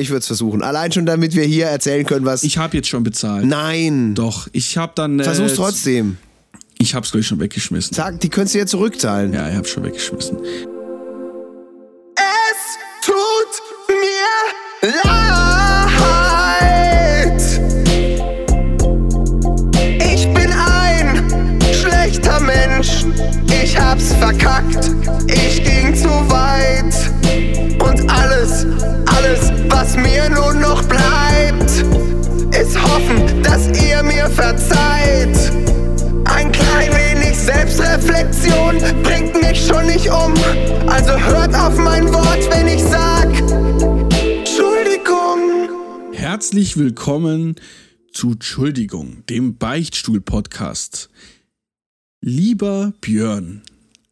Ich würde es versuchen. Allein schon, damit wir hier erzählen können, was. Ich habe jetzt schon bezahlt. Nein. Doch, ich habe dann. Äh, Versuch's trotzdem. Ich hab's gleich schon weggeschmissen. Sag, die könntest du ja zurückzahlen. Ja, ich hab's schon weggeschmissen. Mich schon nicht um. Also hört auf mein Wort, wenn ich sag Entschuldigung. Herzlich willkommen zu Entschuldigung, dem Beichtstuhl-Podcast. Lieber Björn,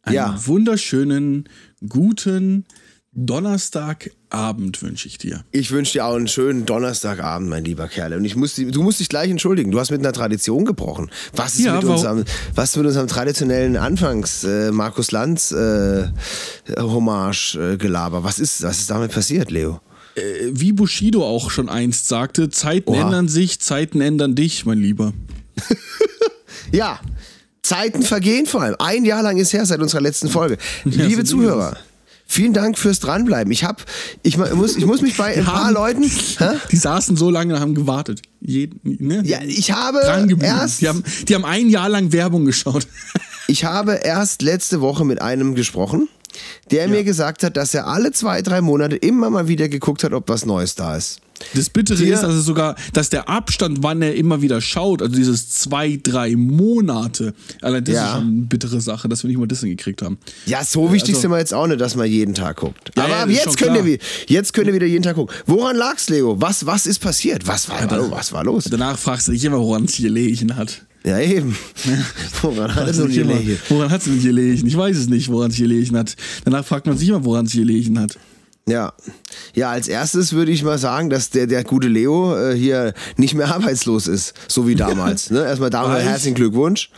einen Ja. wunderschönen, guten Donnerstagabend wünsche ich dir. Ich wünsche dir auch einen schönen Donnerstagabend, mein lieber Kerl. Und ich muss, du musst dich gleich entschuldigen. Du hast mit einer Tradition gebrochen. Was ist Ja, mit unserem, was ist mit unserem traditionellen Anfangs äh, Markus Lanz äh, Hommage äh, Gelaber? Was ist, was ist damit passiert, Leo? Äh, Wie Bushido auch schon einst sagte, Zeiten Oha. ändern sich, Zeiten ändern dich, mein Lieber. Ja, Zeiten vergehen vor allem. Ein Jahr lang ist her seit unserer letzten Folge. Ja, Liebe so Zuhörer, vielen Dank fürs Dranbleiben. Ich hab, ich muss, ich muss mich bei ein paar Haben- Leuten, hä? Die saßen so lange und haben gewartet. Jeden, ne? ja, ich habe erst, Die haben, die haben ein Jahr lang Werbung geschaut. ich habe erst letzte Woche mit einem gesprochen, der mir gesagt hat, dass er alle zwei, drei Monate immer mal wieder geguckt hat, ob was Neues da ist. Das Bittere Dir- ist, dass es sogar, dass der Abstand, wann er immer wieder schaut, also dieses zwei, drei Monate, allein das Ja. ist schon eine bittere Sache, dass wir nicht mal das hingekriegt haben. Ja, so wichtig also- sind wir jetzt auch nicht, dass man jeden Tag guckt. Ja, Aber ja, ab jetzt könnt, ihr, jetzt könnt ihr wieder jeden Tag gucken. Woran lag's, Leo? Was, was ist passiert? Was war, was war los? Danach fragst du dich immer, woran es gelegen hat. Ja, eben. Woran hat es immer, gelegen? Woran hat es denn gelegen? Ich weiß es nicht, woran es gelegen hat. Danach fragt man sich immer, woran es gelegen hat. Ja. Ja, als erstes würde ich mal sagen, dass der, der gute Leo äh, hier nicht mehr arbeitslos ist, so wie damals. ne? Erstmal damals herzlichen Glückwunsch.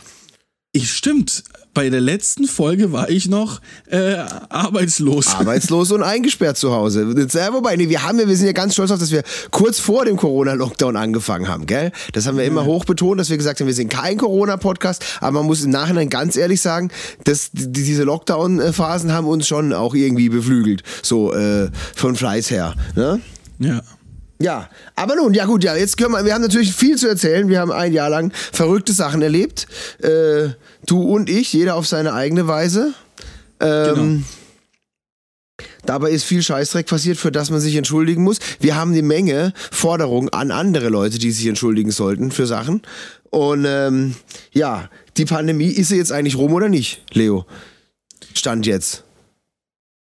Ich stimmt. Bei der letzten Folge war ich noch äh, arbeitslos. Arbeitslos und eingesperrt zu Hause. Ja, wobei, nee, wir haben ja, wir sind ja ganz stolz auf, dass wir kurz vor dem Corona-Lockdown angefangen haben, gell? Das haben wir immer hoch betont, dass wir gesagt haben, wir sind kein Corona-Podcast, aber man muss im Nachhinein ganz ehrlich sagen, dass die, diese Lockdown-Phasen haben uns schon auch irgendwie beflügelt. So, äh, von Fleiß her, ne? Ja. Ja, aber nun, ja gut, ja, jetzt können wir, wir haben natürlich viel zu erzählen. Wir haben ein Jahr lang verrückte Sachen erlebt. Äh, du und ich, jeder auf seine eigene Weise. Ähm, Genau. Dabei ist viel Scheißdreck passiert, für das man sich entschuldigen muss. Wir haben eine Menge Forderungen an andere Leute, die sich entschuldigen sollten für Sachen. Und ähm, ja, die Pandemie, ist sie jetzt eigentlich rum oder nicht, Leo? Stand jetzt.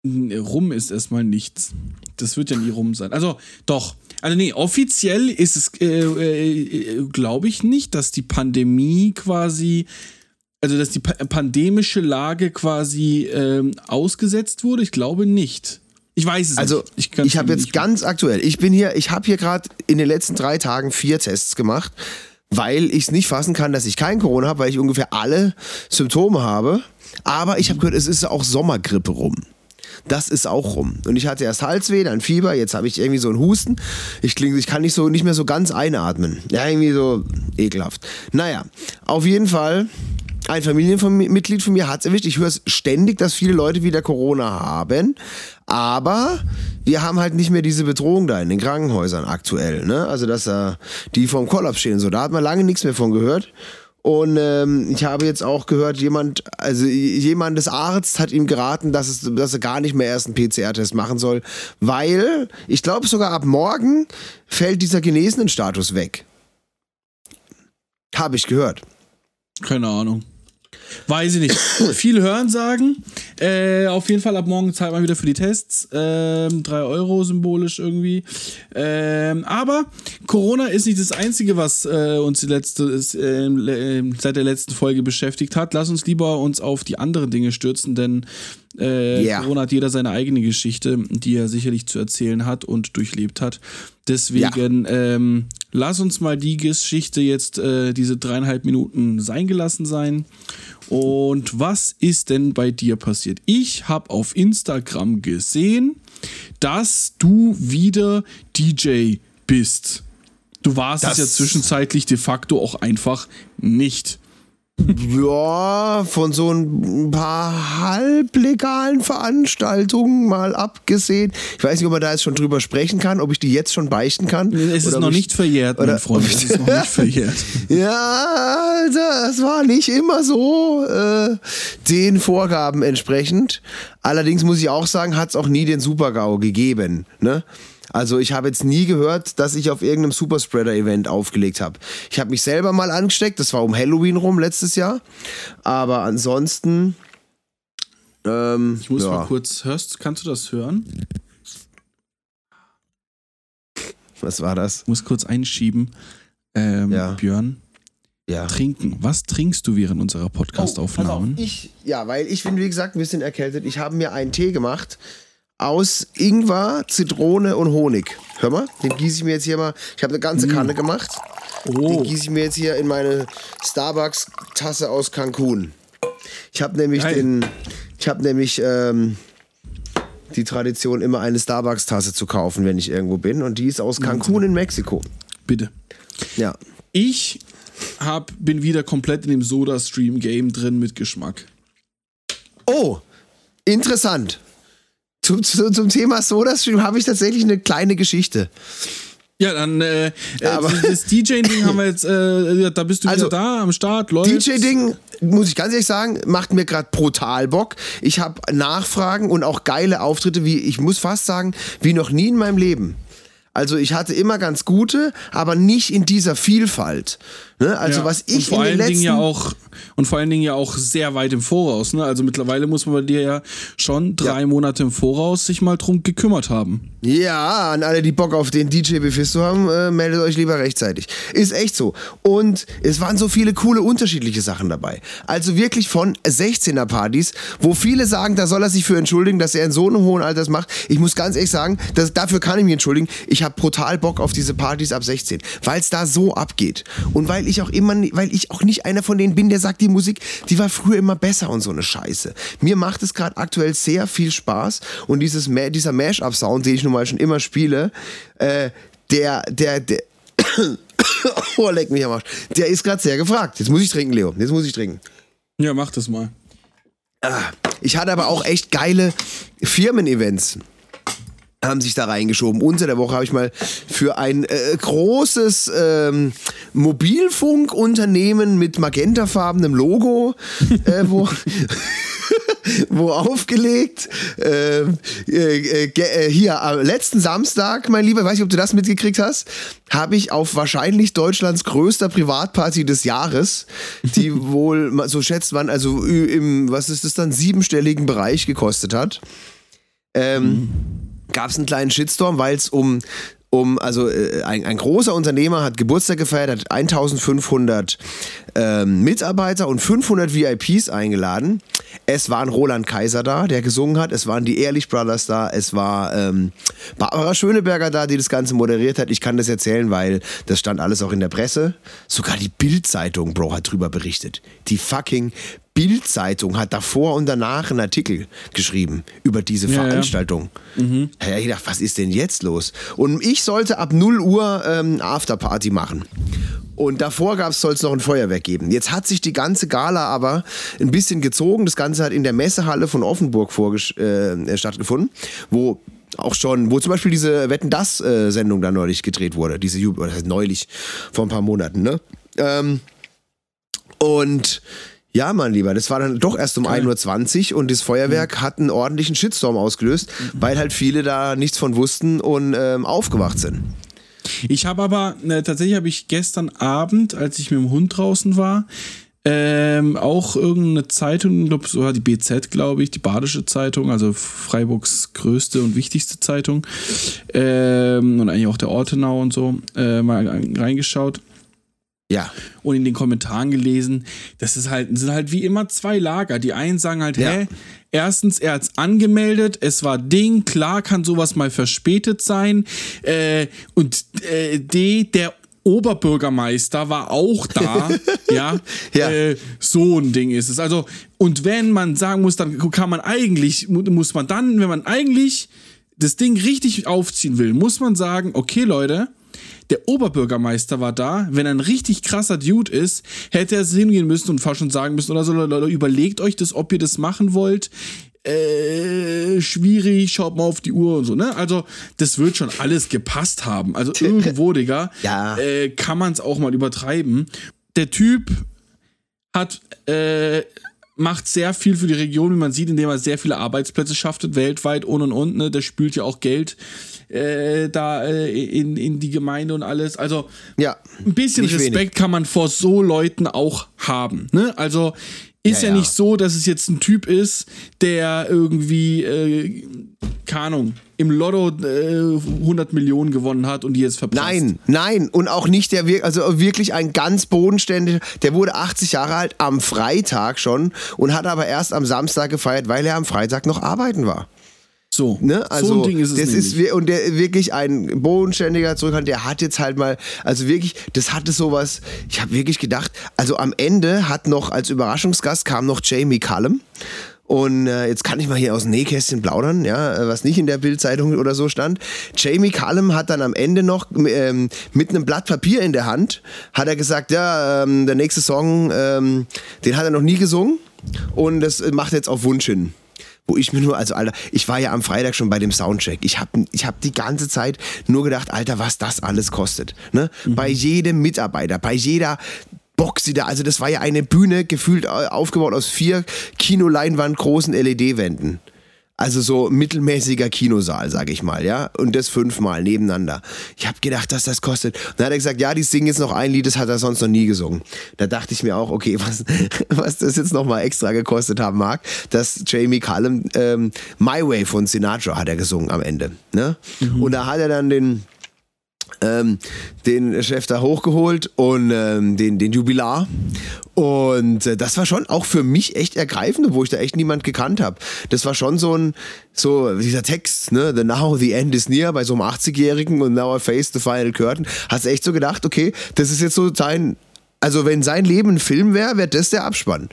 Rum ist erstmal nichts. Das wird ja nie rum sein. Also, doch. Also, nee, offiziell ist es, äh, äh, glaube ich nicht, dass die Pandemie quasi, also, dass die pa pandemische Lage quasi ähm, ausgesetzt wurde. Ich glaube nicht. Ich weiß es Also nicht. ich, kann's habe jetzt ganz aktuell, ich bin hier, ich habe hier gerade in den letzten drei Tagen vier Tests gemacht, weil ich es nicht fassen kann, dass ich kein Corona habe, weil ich ungefähr alle Symptome habe. Aber ich habe gehört, es ist auch Sommergrippe rum. Das ist auch rum. Und ich hatte erst Halsweh, dann Fieber, jetzt habe ich irgendwie so einen Husten. Ich, kling, ich kann nicht so nicht mehr so ganz einatmen. Ja, irgendwie so ekelhaft. Naja, auf jeden Fall. Ein Familienmitglied von mir hat es erwischt. Ich höre es ständig, dass viele Leute wieder Corona haben. Aber wir haben halt nicht mehr diese Bedrohung da in den Krankenhäusern aktuell. Ne? Also, dass äh, die vorm Kollaps stehen. und So, da hat man lange nichts mehr von gehört. Und ähm, ich habe jetzt auch gehört, jemand, also jemand des Arzt hat ihm geraten, dass, es, dass er gar nicht mehr erst einen PCR-Test machen soll, weil ich glaube sogar ab morgen fällt dieser genesenen Status weg. Habe ich gehört. Keine Ahnung. Weiß ich nicht. Viele hören sagen. Äh, auf jeden Fall ab morgen zahlt man wieder für die Tests. Ähm, 3 Euro symbolisch irgendwie. Ähm, aber Corona ist nicht das Einzige, was äh, uns die letzte, ist, ähm, seit der letzten Folge beschäftigt hat. Lass uns lieber uns auf die anderen Dinge stürzen, denn Äh, Yeah. Corona hat jeder seine eigene Geschichte, die er sicherlich zu erzählen hat und durchlebt hat. Deswegen ähm, lass uns mal die Geschichte jetzt äh, diese dreieinhalb Minuten sein gelassen sein. Und was ist denn bei dir passiert? Ich habe auf Instagram gesehen, dass du wieder DJ bist. Du warst es Das- ja zwischenzeitlich de facto auch einfach nicht. Ja, von so ein paar halblegalen Veranstaltungen mal abgesehen. Ich weiß nicht, ob man da jetzt schon drüber sprechen kann, ob ich die jetzt schon beichten kann. Es ist noch ich- nicht verjährt, oder mein Freund. Es ist noch nicht verjährt. Ja, Alter, es war nicht immer so äh, den Vorgaben entsprechend. Allerdings muss ich auch sagen, hat es auch nie den Super-GAU gegeben. Ne? Also ich habe jetzt nie gehört, dass ich auf irgendeinem Superspreader-Event aufgelegt habe. Ich habe mich selber mal angesteckt, das war um Halloween rum letztes Jahr. Aber ansonsten... Ähm, Ich muss ja. mal kurz, hörst, kannst du das hören? Was war das? Ich muss kurz einschieben. Ähm, Ja. Björn, Ja. trinken. Was trinkst du während unserer Oh, Podcast-Aufnahmen? ich, ja, weil ich bin, wie gesagt, ein bisschen erkältet. Ich habe mir einen Tee gemacht aus Ingwer, Zitrone und Honig. Hör mal, den gieße ich mir jetzt hier mal. Ich habe eine ganze Kanne gemacht. Den oh, gieße ich mir jetzt hier in meine Starbucks-Tasse aus Cancun. Ich habe nämlich Geil. den, ich habe nämlich ähm, die Tradition, immer eine Starbucks-Tasse zu kaufen, wenn ich irgendwo bin. Und die ist aus Cancun in Mexiko. bitte. Ja. Ich hab, bin wieder komplett in dem Soda-Stream-Game drin mit Geschmack. Oh, interessant. Zum, zu, zum Thema SodaStream habe ich tatsächlich eine kleine Geschichte. Ja, dann äh, äh, Aber- das DJ-Ding haben wir jetzt, äh, da bist du Also, wieder da am Start, Leute. DJ-Ding, muss ich ganz ehrlich sagen, macht mir gerade brutal Bock. Ich habe Nachfragen und auch geile Auftritte, wie ich muss fast sagen, wie noch nie in meinem Leben. Also ich hatte immer ganz gute, aber nicht in dieser Vielfalt. Ne? Also Ja, was ich in den letzten Dingen ja auch und vor allen Dingen ja auch sehr weit im Voraus. Ne? Also mittlerweile muss man bei dir ja schon drei Ja. Monate im Voraus sich mal drum gekümmert haben. Ja, an alle, die Bock auf den DJ Befisto haben, äh, meldet euch lieber rechtzeitig. Ist echt so. Und es waren so viele coole unterschiedliche Sachen dabei. Also wirklich von 16er Partys, wo viele sagen, da soll er sich für entschuldigen, dass er in so einem hohen Alter das macht. Ich muss ganz ehrlich sagen, das, dafür kann ich mich entschuldigen. Ich habe brutal Bock auf diese Partys ab 16, weil es da so abgeht. Und weil ich auch immer, weil ich auch nicht einer von denen bin, der sagt, die Musik, die war früher immer besser und so eine Scheiße. Mir macht es gerade aktuell sehr viel Spaß und dieses dieser Mash-up-Sound, den ich nun mal schon immer spiele, äh, der, der, der, oh, leck mich am Arsch, der ist gerade sehr gefragt. Jetzt muss ich trinken, Leo, jetzt muss ich trinken. Ja, mach das mal. Ich hatte aber auch echt geile Firmen-Events. Haben sich da reingeschoben. Unter der Woche habe ich mal für ein äh, großes ähm, Mobilfunkunternehmen mit magentafarbenem Logo, äh, wo, wo aufgelegt. Äh, äh, äh, hier, am letzten Samstag, mein Lieber, weiß nicht, ob du das mitgekriegt hast, habe ich auf wahrscheinlich Deutschlands größter Privatparty des Jahres, die wohl, so schätzt man, also im, was ist das dann, siebenstelligen Bereich gekostet hat. Ähm, gab es einen kleinen Shitstorm, weil es um, um, also äh, ein, ein großer Unternehmer hat Geburtstag gefeiert, hat 1500 ähm, Mitarbeiter und 500 VIPs eingeladen. Es waren Roland Kaiser da, der gesungen hat, es waren die Ehrlich Brothers da, es war ähm, Barbara Schöneberger da, die das Ganze moderiert hat. Ich kann das erzählen, weil das stand alles auch in der Presse. Sogar die Bild-Zeitung, Bro, hat drüber berichtet. Die fucking Bild-Zeitung hat davor und danach einen Artikel geschrieben über diese Ja, ja. Veranstaltung. Da ich gedacht, was ist denn jetzt los? Und ich sollte ab 0 Uhr ähm, Afterparty machen. Und davor soll es noch ein Feuerwerk geben. Jetzt hat sich die ganze Gala aber ein bisschen gezogen. Das Ganze hat in der Messehalle von Offenburg äh, stattgefunden, wo auch schon, wo zum Beispiel diese Wetten das äh, Sendung da neulich gedreht wurde, diese Jub oder das heißt neulich vor ein paar Monaten, ne? Ähm, und ja, mein Lieber, das war dann doch erst um 1.20 Uhr und das Feuerwerk hat einen ordentlichen Shitstorm ausgelöst, weil halt viele da nichts von wussten und ähm, aufgewacht sind. Ich habe aber, ne, tatsächlich habe ich gestern Abend, als ich mit dem Hund draußen war, ähm, auch irgendeine Zeitung, ich glaub, so war die BZ, glaube ich, die Badische Zeitung, also Freiburgs größte und wichtigste Zeitung, ähm, und eigentlich auch der Ortenau und so, äh, mal reingeschaut. Ja. Und in den Kommentaren gelesen, das ist halt, sind halt wie immer zwei Lager. Die einen sagen halt, Ja. hä, erstens, er hat's angemeldet, es war Ding, klar kann sowas mal verspätet sein. Äh, und äh, D, der Oberbürgermeister war auch da, ja, Ja. Äh, so ein Ding ist es. Also, und wenn man sagen muss, dann kann man eigentlich, mu- muss man dann, wenn man eigentlich das Ding richtig aufziehen will, muss man sagen, okay, Leute, der Oberbürgermeister war da. Wenn er ein richtig krasser Dude ist, hätte er hingehen müssen und fast schon sagen müssen, oder so, Leute, überlegt euch das, ob ihr das machen wollt. Äh, schwierig, schaut mal auf die Uhr und so, ne? Also, das wird schon alles gepasst haben. Also, irgendwo, Digga, Ja. äh, kann man es auch mal übertreiben. Der Typ hat, äh, macht sehr viel für die Region, wie man sieht, indem er sehr viele Arbeitsplätze schafft, weltweit und und und. Ne? Der spült ja auch Geld äh, da äh, in, in die Gemeinde und alles. Also Ja. ein bisschen Respekt wenig. kann man vor so Leuten auch haben. Ne? Also ist ja, Ja, nicht so, dass es jetzt ein Typ ist, der irgendwie, äh, keine Ahnung, im Lotto äh, 100 Millionen gewonnen hat und die jetzt verpasst. Nein, nein. Und auch nicht der, also wirklich ein ganz bodenständiger, der wurde 80 Jahre alt am Freitag schon und hat aber erst am Samstag gefeiert, weil er am Freitag noch arbeiten war. So, Ne? Also, so ein Ding ist es das nämlich. ist und der wirklich ein bodenständiger Zurückhalt, der hat jetzt halt mal, also wirklich, das hatte sowas, ich habe wirklich gedacht, also am Ende hat noch als Überraschungsgast kam noch Jamie Cullum. Und äh, jetzt kann ich mal hier aus dem Nähkästchen plaudern, ja, äh, was nicht in der Bildzeitung oder so stand. Jamie Cullum hat dann am Ende noch ähm, mit einem Blatt Papier in der Hand, hat er gesagt, ja, ähm, der nächste Song, ähm, den hat er noch nie gesungen und das macht er jetzt auf Wunsch hin. Wo ich mir nur, also Alter, ich war ja am Freitag schon bei dem Soundcheck. Ich habe ich hab die ganze Zeit nur gedacht, Alter, was das alles kostet. Ne? Bei jedem Mitarbeiter, bei jeder Box, die da, also das war ja eine Bühne, gefühlt äh, aufgebaut aus vier Kinoleinwand großen LED-Wänden. Also so mittelmäßiger Kinosaal, sag ich mal, ja. Und das fünfmal nebeneinander. Ich habe gedacht, dass das kostet. Dann hat er gesagt, ja, die singen jetzt noch ein Lied, das hat er sonst noch nie gesungen. Da dachte ich mir auch, okay, was, was das jetzt nochmal extra gekostet haben mag, dass Jamie Cullum ähm, My Way von Sinatra hat er gesungen am Ende. Ne? Und da hat er dann den, ähm, den Chef da hochgeholt und ähm, den, den Jubilar. Und äh, das war schon auch für mich echt ergreifend, wo ich da echt niemand gekannt habe. Das war schon so ein, so dieser Text, ne, the now the end is near, bei so einem 80-Jährigen und now I face the final curtain. Hast echt so gedacht, okay, das ist jetzt so sein, also wenn sein Leben ein Film wäre, wäre das der Abspann.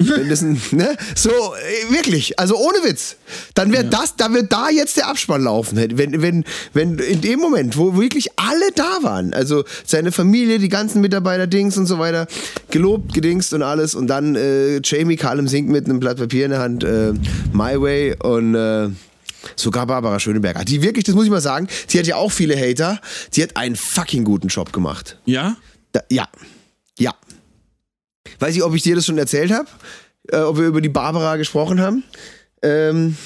Wenn das ein, ne? So, äh, wirklich, also ohne Witz. Dann wäre das, da wird da jetzt der Abspann laufen. Wenn, wenn, wenn in dem Moment, wo wirklich alle da waren, also seine Familie, die ganzen Mitarbeiter, Dings und so weiter, gelobt, gedingst und alles und dann äh, Jamie Cullum singt mit einem Blatt Papier in der Hand äh, My Way und äh, sogar Barbara Schöneberger. Die wirklich, das muss ich mal sagen, die hat ja auch viele Hater, die hat einen fucking guten Job gemacht. Ja? Da, ja. Ja. Weiß ich, ob ich dir das schon erzählt habe, äh, ob wir über die Barbara gesprochen haben. Ähm,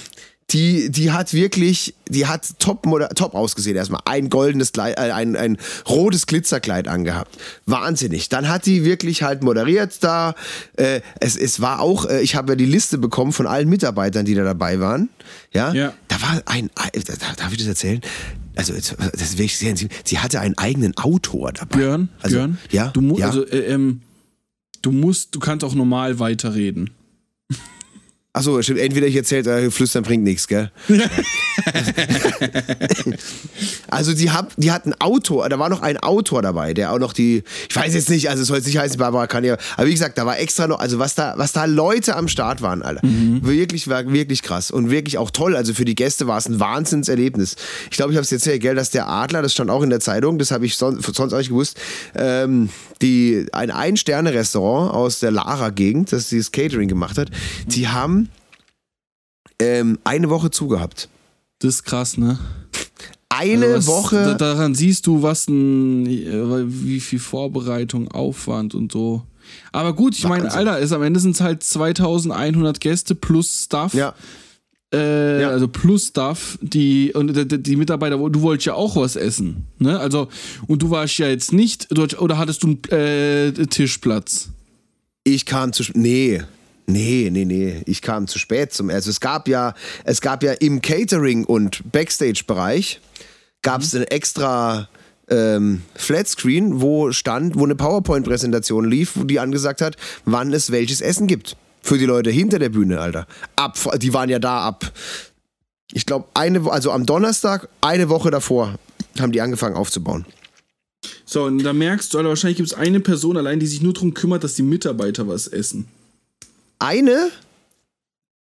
die, die hat wirklich, die hat top, top ausgesehen erstmal. Ein goldenes Kleid, äh, ein, ein rotes Glitzerkleid angehabt. Wahnsinnig. Dann hat die wirklich halt moderiert da. Äh, es, es war auch, äh, ich habe ja die Liste bekommen von allen Mitarbeitern, die da dabei waren. Ja. Ja. Da war ein, ein darf ich das erzählen? Also, das ist wirklich sehr intim. Sie hatte einen eigenen Autor dabei. Björn, also, Björn, Ja. du, mu ja. also, äh, ähm, du musst, du kannst auch normal weiterreden. Achso, stimmt. Entweder ich erzähle, äh, flüstern bringt nichts, gell? also die, hab, die hat einen Autor, da war noch ein Autor dabei, der auch noch die, ich weiß jetzt nicht, also es soll jetzt nicht heißen, Barbara kann ja, aber wie gesagt, da war extra noch, also was da, was da Leute am Start waren, Alter. Wirklich, war wirklich krass und wirklich auch toll. Also für die Gäste war es ein Wahnsinnserlebnis. Ich glaube, ich habe es jetzt erzählt, dass der Adler, das stand auch in der Zeitung, das habe ich sonst, sonst auch nicht gewusst, ähm, die, ein Ein-Sterne-Restaurant aus der Lara-Gegend, das dieses Catering gemacht hat, die haben ähm, eine Woche zugehabt. Das ist krass, ne? Eine Also was- Woche. Da, daran siehst du, was ein, äh, wie viel Vorbereitung, Aufwand und so. Aber gut, ich meine. Alter, ist am Ende sind es halt 2100 Gäste plus Stuff. ja, Äh, Ja. Also plus Stuff, die und die, die Mitarbeiter, du wolltest ja auch was essen, ne? Also und du warst ja jetzt nicht, oder hattest du einen äh, Tischplatz? ich kam zu nee. Nee, nee, nee, ich kam zu spät zum also es gab ja es gab ja im Catering und Backstage Bereich gab es eine extra ähm, Flatscreen, wo stand, wo eine PowerPoint-Präsentation lief, wo die angesagt hat, wann es welches Essen gibt. Für die Leute hinter der Bühne, Alter. Ab, die waren ja da ab. Ich glaube, eine, also am Donnerstag, eine Woche davor, haben die angefangen aufzubauen. So, und da merkst du, Alter, wahrscheinlich gibt es eine Person allein, die sich nur darum kümmert, dass die Mitarbeiter was essen. Eine?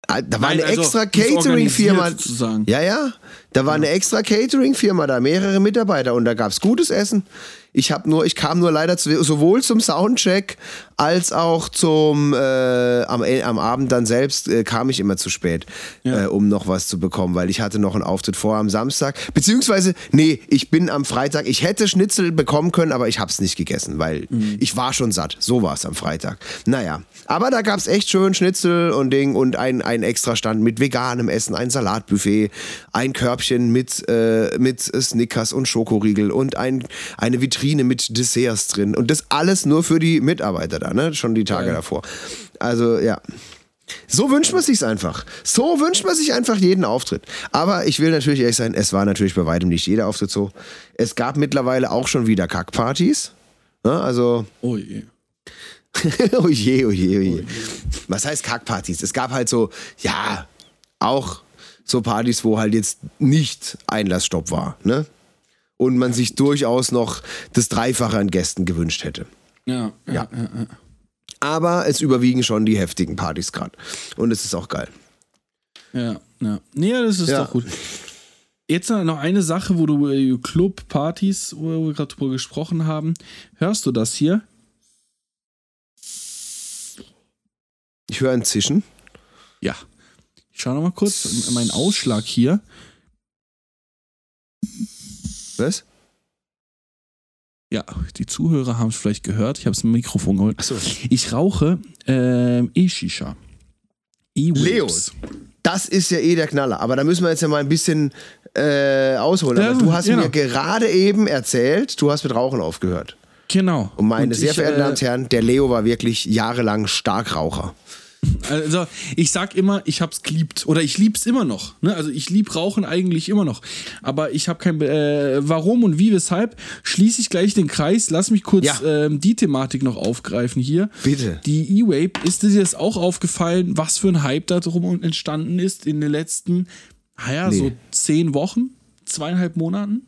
Ah, Da war Nein, eine also, extra Catering-Firma. Ja, ja. Da war eine extra Catering-Firma da, mehrere Mitarbeiter und da gab's gutes Essen. Ich hab nur, ich kam nur leider zu, sowohl zum Soundcheck als auch zum äh, am, am Abend dann selbst äh, kam ich immer zu spät, Ja. äh, um noch was zu bekommen, weil ich hatte noch einen Auftritt vor am Samstag. Beziehungsweise, nee, ich bin am Freitag, ich hätte Schnitzel bekommen können, aber ich hab's nicht gegessen, weil Mhm. ich war schon satt. So war's am Freitag. Naja, aber da gab's echt schön Schnitzel und Ding und ein, ein extra Stand mit veganem Essen, ein Salatbuffet, ein Körbchen mit, äh, mit Snickers und Schokoriegel und ein, eine Vitrine mit Desserts drin. Und das alles nur für die Mitarbeiter da, ne? Schon die Tage Geil. davor. Also, ja. So wünscht man sich's einfach. So wünscht man sich einfach jeden Auftritt. Aber ich will natürlich ehrlich sein, es war natürlich bei weitem nicht jeder Auftritt so. Es gab mittlerweile auch schon wieder Kackpartys. Ne? Also, Oh je. oh je, oh je, oh je. Was heißt Kackpartys? Es gab halt so, ja, auch so Partys, wo halt jetzt nicht Einlassstopp war, ne? Und man sich durchaus noch das Dreifache an Gästen gewünscht hätte. Ja, ja, ja. ja. Aber es überwiegen schon die heftigen Partys gerade. Und es ist auch geil. Ja, ja. Nee, das ist doch gut. Jetzt noch eine Sache, wo du äh, Club, Partys, wo wir gerade drüber gesprochen haben. Hörst du das hier? Ich höre ein Zischen. Ja. Ich schau noch mal kurz in meinen Ausschlag hier. Was? Ja, die Zuhörer haben es vielleicht gehört. Ich habe es im Mikrofon geholt. Achso. Ich rauche ähm, E-Shisha. Leo. E-Waves. Das ist ja eh der Knaller. Aber da müssen wir jetzt ja mal ein bisschen äh, ausholen. Ja, Aber du hast genau. mir gerade eben erzählt, du hast mit Rauchen aufgehört. Genau. Und meine Und sehr ich, verehrten äh, Damen und Herren, der Leo war wirklich jahrelang Starkraucher. Also, ich sag immer, ich hab's geliebt. Oder ich lieb's immer noch. Ne? Also, ich lieb Rauchen eigentlich immer noch. Aber ich habe kein. Äh, warum und wie, weshalb, schließe ich gleich den Kreis. Lass mich kurz Ja. ähm, die Thematik noch aufgreifen hier. Bitte. Die E-Vape, ist dir das auch aufgefallen, was für ein Hype da drum entstanden ist in den letzten, naja, Nee. so zehn Wochen? Zweieinhalb Monaten?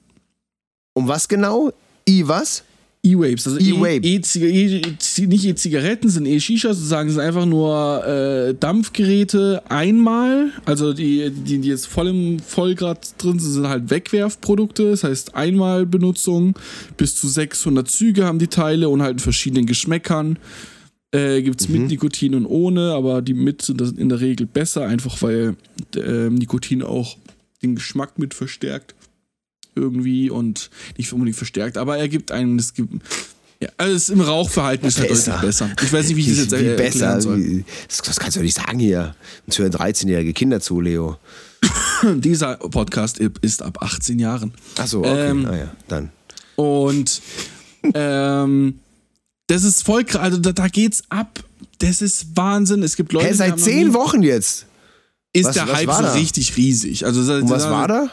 Um was genau? I was? E-Vapes, also E-Vape. E- E- nicht E-Zigaretten, sind E-Shishas, sozusagen, sind einfach nur äh, Dampfgeräte einmal, also die, die, die jetzt voll im Vollgrad drin sind, sind halt Wegwerfprodukte, das heißt Einmalbenutzung, bis zu 600 Züge haben die Teile und halt in verschiedenen Geschmäckern. Äh, Gibt es mit Nikotin und ohne, aber die mit sind in der Regel besser, einfach weil äh, Nikotin auch den Geschmack mit verstärkt irgendwie und nicht unbedingt verstärkt, aber er gibt einen, es gibt, ja, also es im Rauchverhalten ist halt Besser. deutlich besser. Ich weiß nicht, wie ich das jetzt wie er- besser. soll. Das, das kannst du doch nicht sagen hier. Uns hören 13-jährige Kinder zu, Leo. Dieser Podcast ist ab 18 Jahren. Achso, okay. Ähm, ah, ja, dann. Und ähm, das ist voll krass, also da, da geht's ab. Das ist Wahnsinn. Es gibt Leute, die seit zehn Wochen jetzt. ist Was- der was Hype so richtig riesig. Also Und was war da?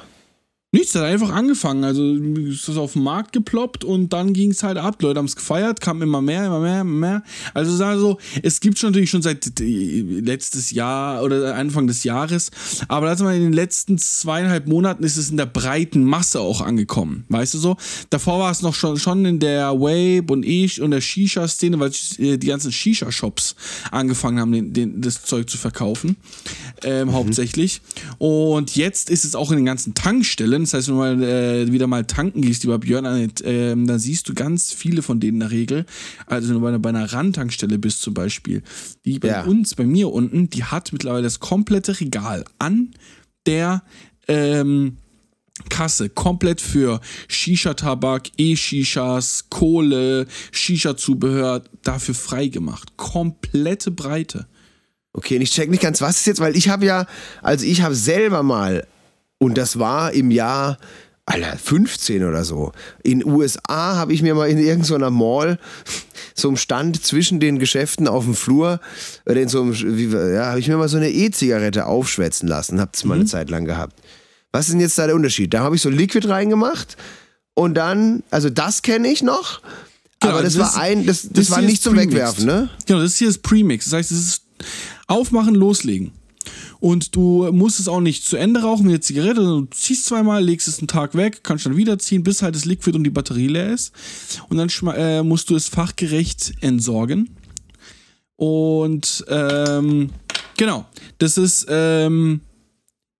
Nichts, hat einfach angefangen. Also ist das auf den Markt geploppt und dann ging es halt ab. Leute haben es gefeiert, kam immer mehr, immer mehr, immer mehr. Also sag so, es gibt schon natürlich schon seit äh, letztes Jahr oder Anfang des Jahres, aber lass mal in den letzten zweieinhalb Monaten ist es in der breiten Masse auch angekommen. Weißt du so? Davor war es noch schon, schon in der Vape und E und der Shisha-Szene, weil äh, die ganzen Shisha-Shops angefangen haben, den, den, das Zeug zu verkaufen. Ähm, Hauptsächlich. Und jetzt ist es auch in den ganzen Tankstellen. Das heißt, wenn du mal äh, wieder mal tanken gehst, lieber Björn, äh, dann siehst du ganz viele von denen in der Regel. Also wenn du bei einer, bei einer Randtankstelle bist zum Beispiel, die bei Ja. uns, bei mir unten, die hat mittlerweile das komplette Regal an der ähm, Kasse komplett für Shisha-Tabak, E-Shishas, Kohle, Shisha-Zubehör dafür freigemacht. Komplette Breite. Okay, und ich check nicht ganz, was ist jetzt, weil ich habe ja, also ich habe selber mal, und das war im Jahr, Alter, 15 oder so, in USA habe ich mir mal in irgendeiner Mall so einem Stand zwischen den Geschäften auf dem Flur, oder in so einem, wie, ja, habe ich mir mal so eine E-Zigarette aufschwätzen lassen, hab's mal eine Zeit lang gehabt. Was ist denn jetzt da der Unterschied? Da habe ich so Liquid reingemacht und dann, also das kenne ich noch. Genau, aber das, das- war ein, das, das, das war nicht zum. Wegwerfen, ne? Genau, das hier ist Premix. Das heißt, es ist aufmachen, loslegen. Und du musst es auch nicht zu Ende rauchen wie eine Zigarette, sondern du ziehst zweimal, legst es einen Tag weg, kannst dann wieder ziehen, bis halt das Liquid und die Batterie leer ist. Und dann äh, musst du es fachgerecht entsorgen. Und ähm, genau, das ist, ähm,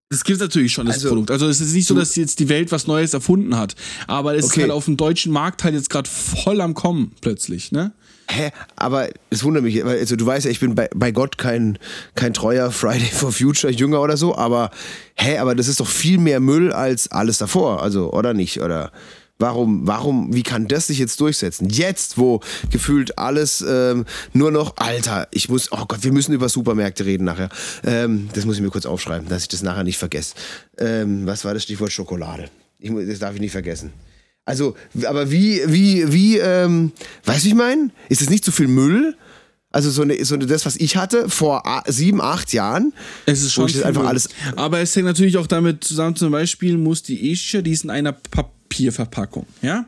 das gibt natürlich schon, das Also, Produkt. Also es ist nicht so, dass jetzt die Welt was Neues erfunden hat. Aber es Okay. ist halt auf dem deutschen Markt halt jetzt gerade voll am Kommen plötzlich, ne? Hä? Aber es wundert mich, also du weißt ja, ich bin bei, bei Gott kein, kein treuer Friday for Future Jünger oder so, aber hä, aber das ist doch viel mehr Müll als alles davor, also oder nicht? Oder warum, warum, wie kann das sich jetzt durchsetzen? Jetzt, wo gefühlt alles ähm, nur noch, Alter, ich muss, oh Gott, wir müssen über Supermärkte reden nachher. Ähm, das muss ich mir kurz aufschreiben, dass ich das nachher nicht vergesse. Ähm, was war das Stichwort Schokolade? Ich, das darf ich nicht vergessen. Also, aber wie, wie, wie, ähm, weißt du, wie ich meine? Ist das nicht zu viel Müll? Also so, eine, so eine, das, was ich hatte vor sieben, acht Jahren. Es ist schon ich das einfach alles. Aber es hängt natürlich auch damit zusammen, zum Beispiel muss die E-Shisha, die ist in einer Papierverpackung, ja.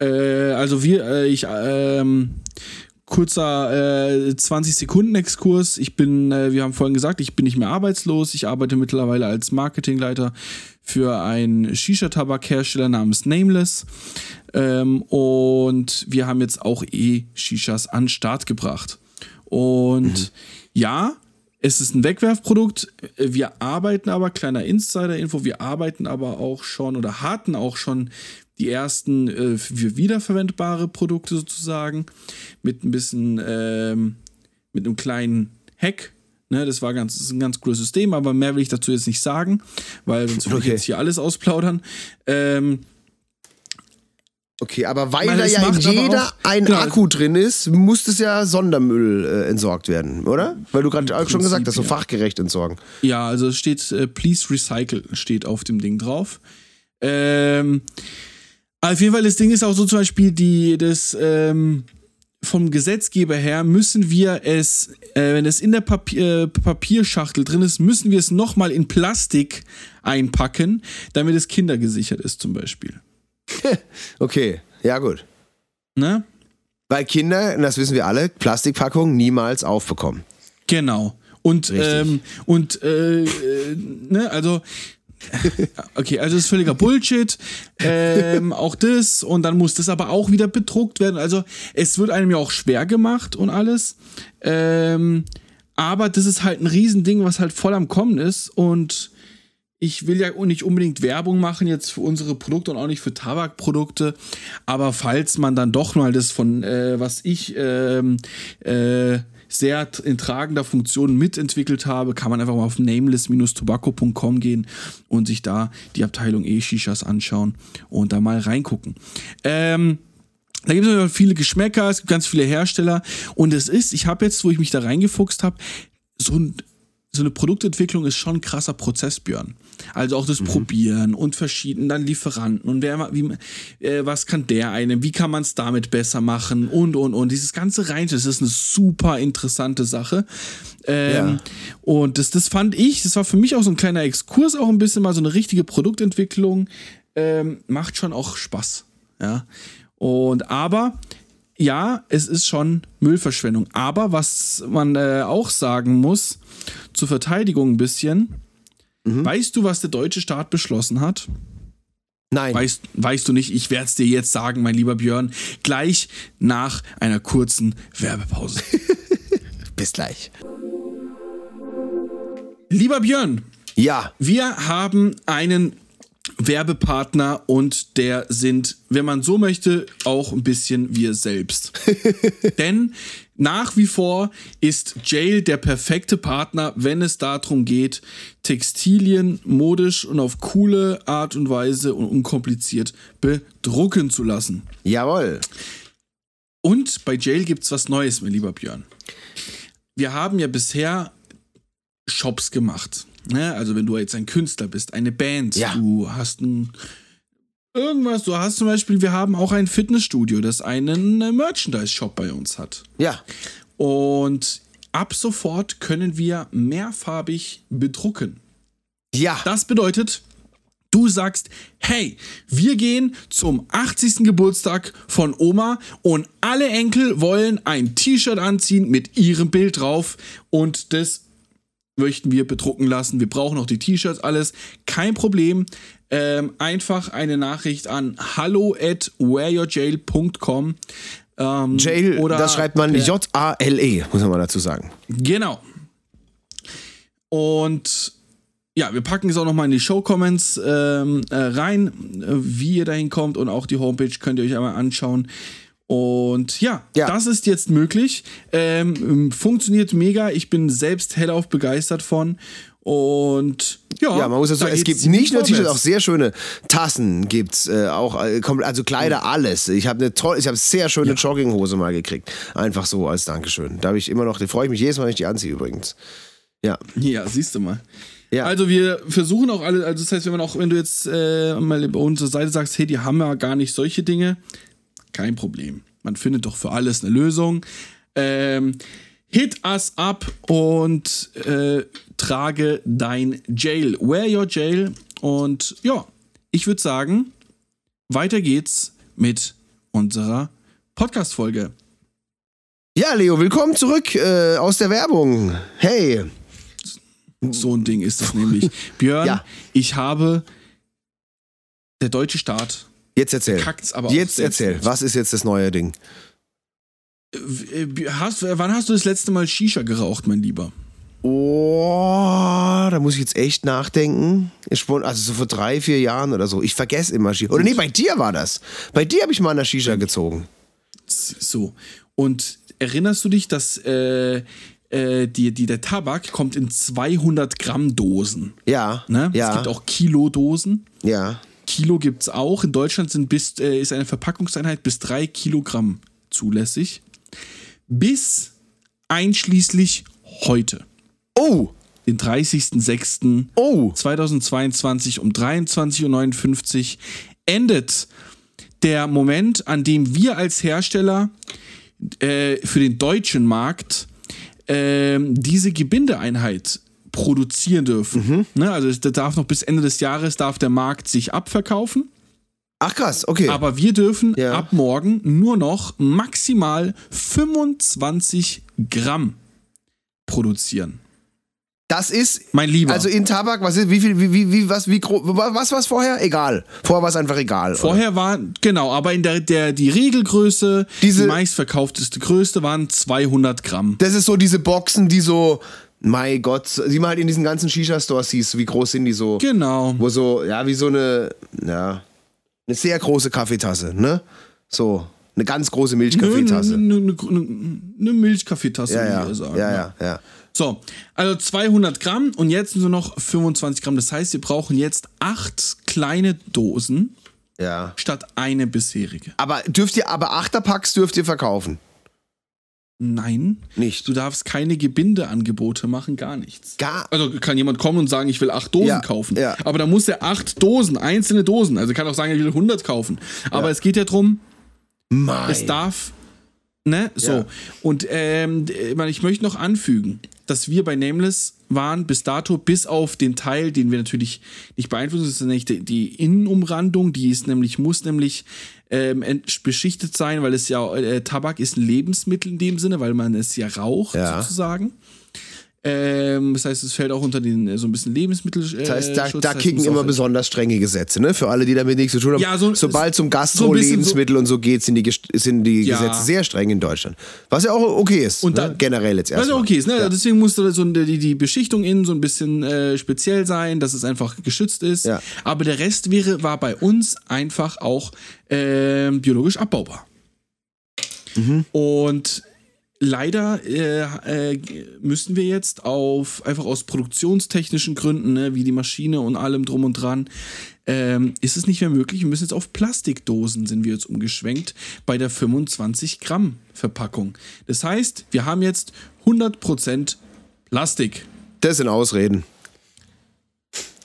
Äh, also wir, äh, ich, ähm, kurzer äh, 20 Sekunden Exkurs. Ich bin, äh, wir haben vorhin gesagt, ich bin nicht mehr arbeitslos. Ich arbeite mittlerweile als Marketingleiter für einen Shisha-Tabakhersteller namens Nameless. Ähm, und wir haben jetzt auch E-Shishas an den Start gebracht. Und ja, es ist ein Wegwerfprodukt. Wir arbeiten aber, kleiner Insider-Info, wir arbeiten aber auch schon oder hatten auch schon die ersten äh, für wiederverwendbare Produkte sozusagen mit ein bisschen, ähm, mit einem kleinen Hack. Ne, das war ganz, das ein ganz cooles System, aber mehr will ich dazu jetzt nicht sagen, weil sonst würde ich Okay. jetzt hier alles ausplaudern. Ähm, Okay, aber weil da es ja in jeder ein genau. Akku drin ist, muss das ja Sondermüll äh, entsorgt werden, oder? Weil du gerade auch schon gesagt hast, so ja. fachgerecht entsorgen. Ja, also es steht äh, Please Recycle steht auf dem Ding drauf. Ähm, auf jeden Fall, das Ding ist auch so zum Beispiel die, das ähm, vom Gesetzgeber her müssen wir es, äh, wenn es in der Papier, äh, Papierschachtel drin ist, müssen wir es nochmal in Plastik einpacken, damit es kindergesichert ist zum Beispiel. Okay, ja gut. Ne? Weil Kinder, das wissen wir alle, Plastikpackungen niemals aufbekommen. Genau. Und, ähm, und äh, äh, ne, also Okay, also das ist völliger Bullshit. Ähm, auch das. Und dann muss das aber auch wieder bedruckt werden. Also es wird einem ja auch schwer gemacht und alles. Ähm, aber das ist halt ein Riesending, was halt voll am Kommen ist. Und ich will ja nicht unbedingt Werbung machen jetzt für unsere Produkte und auch nicht für Tabakprodukte. Aber falls man dann doch mal das von, äh, was ich ähm, äh, sehr in tragender Funktion mitentwickelt habe, kann man einfach mal auf nameless-tobacco.com gehen und sich da die Abteilung E-Shishas anschauen und da mal reingucken. Ähm, da gibt es viele Geschmäcker, es gibt ganz viele Hersteller und es ist, ich habe jetzt, wo ich mich da reingefuchst habe, so ein so eine Produktentwicklung ist schon ein krasser Prozess, Björn. Also auch das Probieren und verschiedene dann Lieferanten und wer wie, äh, was kann der eine, wie kann man es damit besser machen und und und dieses ganze rein, das ist eine super interessante Sache. Ähm, Ja. Und das, das fand ich, das war für mich auch so ein kleiner Exkurs, auch ein bisschen mal so eine richtige Produktentwicklung. Ähm, macht schon auch Spaß. Ja. Und aber ja, es ist schon Müllverschwendung. Aber was man äh, auch sagen muss, zur Verteidigung ein bisschen, weißt du, was der deutsche Staat beschlossen hat? Nein. Weißt, weißt du nicht, ich werde es dir jetzt sagen, mein lieber Björn, gleich nach einer kurzen Werbepause. Bis gleich. lieber Björn, Ja. wir haben einen Werbepartner und der sind, wenn man so möchte, auch ein bisschen wir selbst. Denn nach wie vor ist Jail der perfekte Partner, wenn es darum geht, Textilien modisch und auf coole Art und Weise und unkompliziert bedrucken zu lassen. Jawohl. Und bei Jail gibt's was Neues, mein lieber Björn. Wir haben ja bisher Shops gemacht. Ne? Also wenn du jetzt ein Künstler bist, eine Band, Ja. du hast ein irgendwas, du hast zum Beispiel, wir haben auch ein Fitnessstudio, das einen äh, Merchandise-Shop bei uns hat. Ja. Und ab sofort können wir mehrfarbig bedrucken. Ja. Das bedeutet, Du sagst, hey, wir gehen zum 80. Geburtstag von Oma und alle Enkel wollen ein T-Shirt anziehen mit ihrem Bild drauf und das möchten wir bedrucken lassen. Wir brauchen auch die T-Shirts, alles. Kein Problem. Ähm, einfach eine Nachricht an hallo at whereyourjail.com. Ähm, Jail, oder das schreibt man J-A-L-E, muss man mal dazu sagen. Genau. Und ja, wir packen es auch nochmal in die Show-Comments ähm, äh, rein, wie ihr dahin kommt und auch die Homepage könnt ihr euch einmal anschauen. Und ja, Ja. das ist jetzt möglich. Ähm, funktioniert mega. Ich bin selbst hellauf begeistert von. Und ja, Ja, man muss dazu da sagen, es gibt nicht nur. T-Shirts, auch sehr schöne Tassen gibt's, äh, auch äh, also Kleider, alles. Ich habe eine tolle, ich habe sehr schöne Jogginghose mal gekriegt, einfach so als Dankeschön. Da habe ich immer noch, da freue ich mich jedes Mal, wenn ich die anziehe übrigens. Ja, Ja, siehst du mal. Ja. Also wir versuchen auch alle, also das heißt, wenn man auch, wenn du jetzt äh, mal über unsere Seite sagst, hey, die haben ja gar nicht solche Dinge, kein Problem. Man findet doch für alles eine Lösung. Ähm, hit us up und äh, trage dein Jail. Wear your Jail. Und ja, ich würde sagen, weiter geht's mit unserer Podcast-Folge. ja Leo, willkommen zurück äh, aus der Werbung. Hey, So ein Ding ist das nämlich. Björn, Ja. ich habe der deutsche Staat. jetzt erzähl. Kackt's aber Jetzt erzähl, aus. was ist jetzt das neue Ding? Äh, Hast, wann hast du das letzte Mal Shisha geraucht, mein Lieber? Oh, da muss ich jetzt echt nachdenken. Also so vor drei, vier Jahren oder so. Ich vergesse immer Shisha. Oder nee, bei dir war das. Bei dir habe ich mal eine Shisha gezogen. So. Und erinnerst du dich, dass äh, äh, die, die, der Tabak kommt in 200 Gramm Dosen? Ja. Ne? Ja. Es gibt auch Kilo-Dosen. ja. Kilo gibt es auch. In Deutschland sind bis, äh, ist eine Verpackungseinheit bis 3 Kilogramm zulässig. Bis einschließlich heute, Oh, den 30.06. oh. 2022 um 23.59 Uhr endet der Moment, an dem wir als Hersteller äh, für den deutschen Markt ähm, diese Gebindeeinheit produzieren dürfen. Ne, also es darf noch bis Ende des Jahres darf der Markt sich abverkaufen, Ach krass, okay. aber wir dürfen Ja. ab morgen nur noch maximal 25 Gramm produzieren. Das ist. Mein Lieber. Also in Tabak, was ist, wie viel, wie, wie, wie was, wie groß, was war's vorher? Egal. Vorher war es einfach egal. oder? Vorher war, genau, aber in der, der die Regelgröße, Diese- die meistverkaufteste Größte waren 200 Gramm. Das ist so diese Boxen, die so, mein Gott, die man halt in diesen ganzen Shisha-Stores siehst. Wie groß sind die so? Genau. Wo so, ja, wie so eine, ja, eine sehr große Kaffeetasse, ne? So, eine ganz große Milchkaffeetasse. Eine, eine, eine, eine Milchkaffeetasse, Ja, würde ja, ich sagen. ja, ja, ja. So, also 200 Gramm und jetzt sind nur noch 25 Gramm. Das heißt, wir brauchen jetzt acht kleine Dosen Ja. statt eine bisherige. Aber dürft ihr, aber Achterpacks dürft ihr verkaufen? Nein, Nicht. du darfst keine Gebindeangebote machen, gar nichts. Gar. Also kann jemand kommen und sagen, ich will acht Dosen Ja, kaufen. ja. Aber da muss er acht Dosen, einzelne Dosen. Also kann auch sagen, ich will 100 kaufen. Aber es geht ja drum, Mein. es darf, ne, so. Ja. Und ähm, ich meine, ich möchte noch anfügen, dass wir bei Nameless waren bis dato, bis auf den Teil, den wir natürlich nicht beeinflussen, das ist nämlich die, Innenumrandung, die ist nämlich, muss nämlich ähm, beschichtet sein, weil es ja, äh, Tabak ist ein Lebensmittel in dem Sinne, weil man es ja raucht, Ja. sozusagen. Ähm, das heißt, es fällt auch unter den äh, so ein bisschen Lebensmittel. Äh, Das heißt, da, Schutz, da kicken immer auch- besonders strenge Gesetze, ne? Für alle, die damit nichts zu tun haben. Ja, so- Sobald zum so Gastro, so- Lebensmittel und so geht, sind die, sind die Ja. Gesetze sehr streng in Deutschland. Was ja auch okay ist. Und ne? dann- Generell jetzt Was erstmal. ja okay ist, ne? Ja. Deswegen musste so die, die Beschichtung innen so ein bisschen äh, speziell sein, dass es einfach geschützt ist. Ja. Aber der Rest wäre, war bei uns einfach auch ähm, biologisch abbaubar. Mhm. Und leider äh, äh, müssen wir jetzt auf einfach aus produktionstechnischen Gründen, ne, wie die Maschine und allem drum und dran, ähm, ist es nicht mehr möglich. Wir müssen jetzt auf Plastikdosen sind wir jetzt umgeschwenkt bei der 25 Gramm Verpackung. Das heißt, wir haben jetzt 100% Plastik. Das sind Ausreden.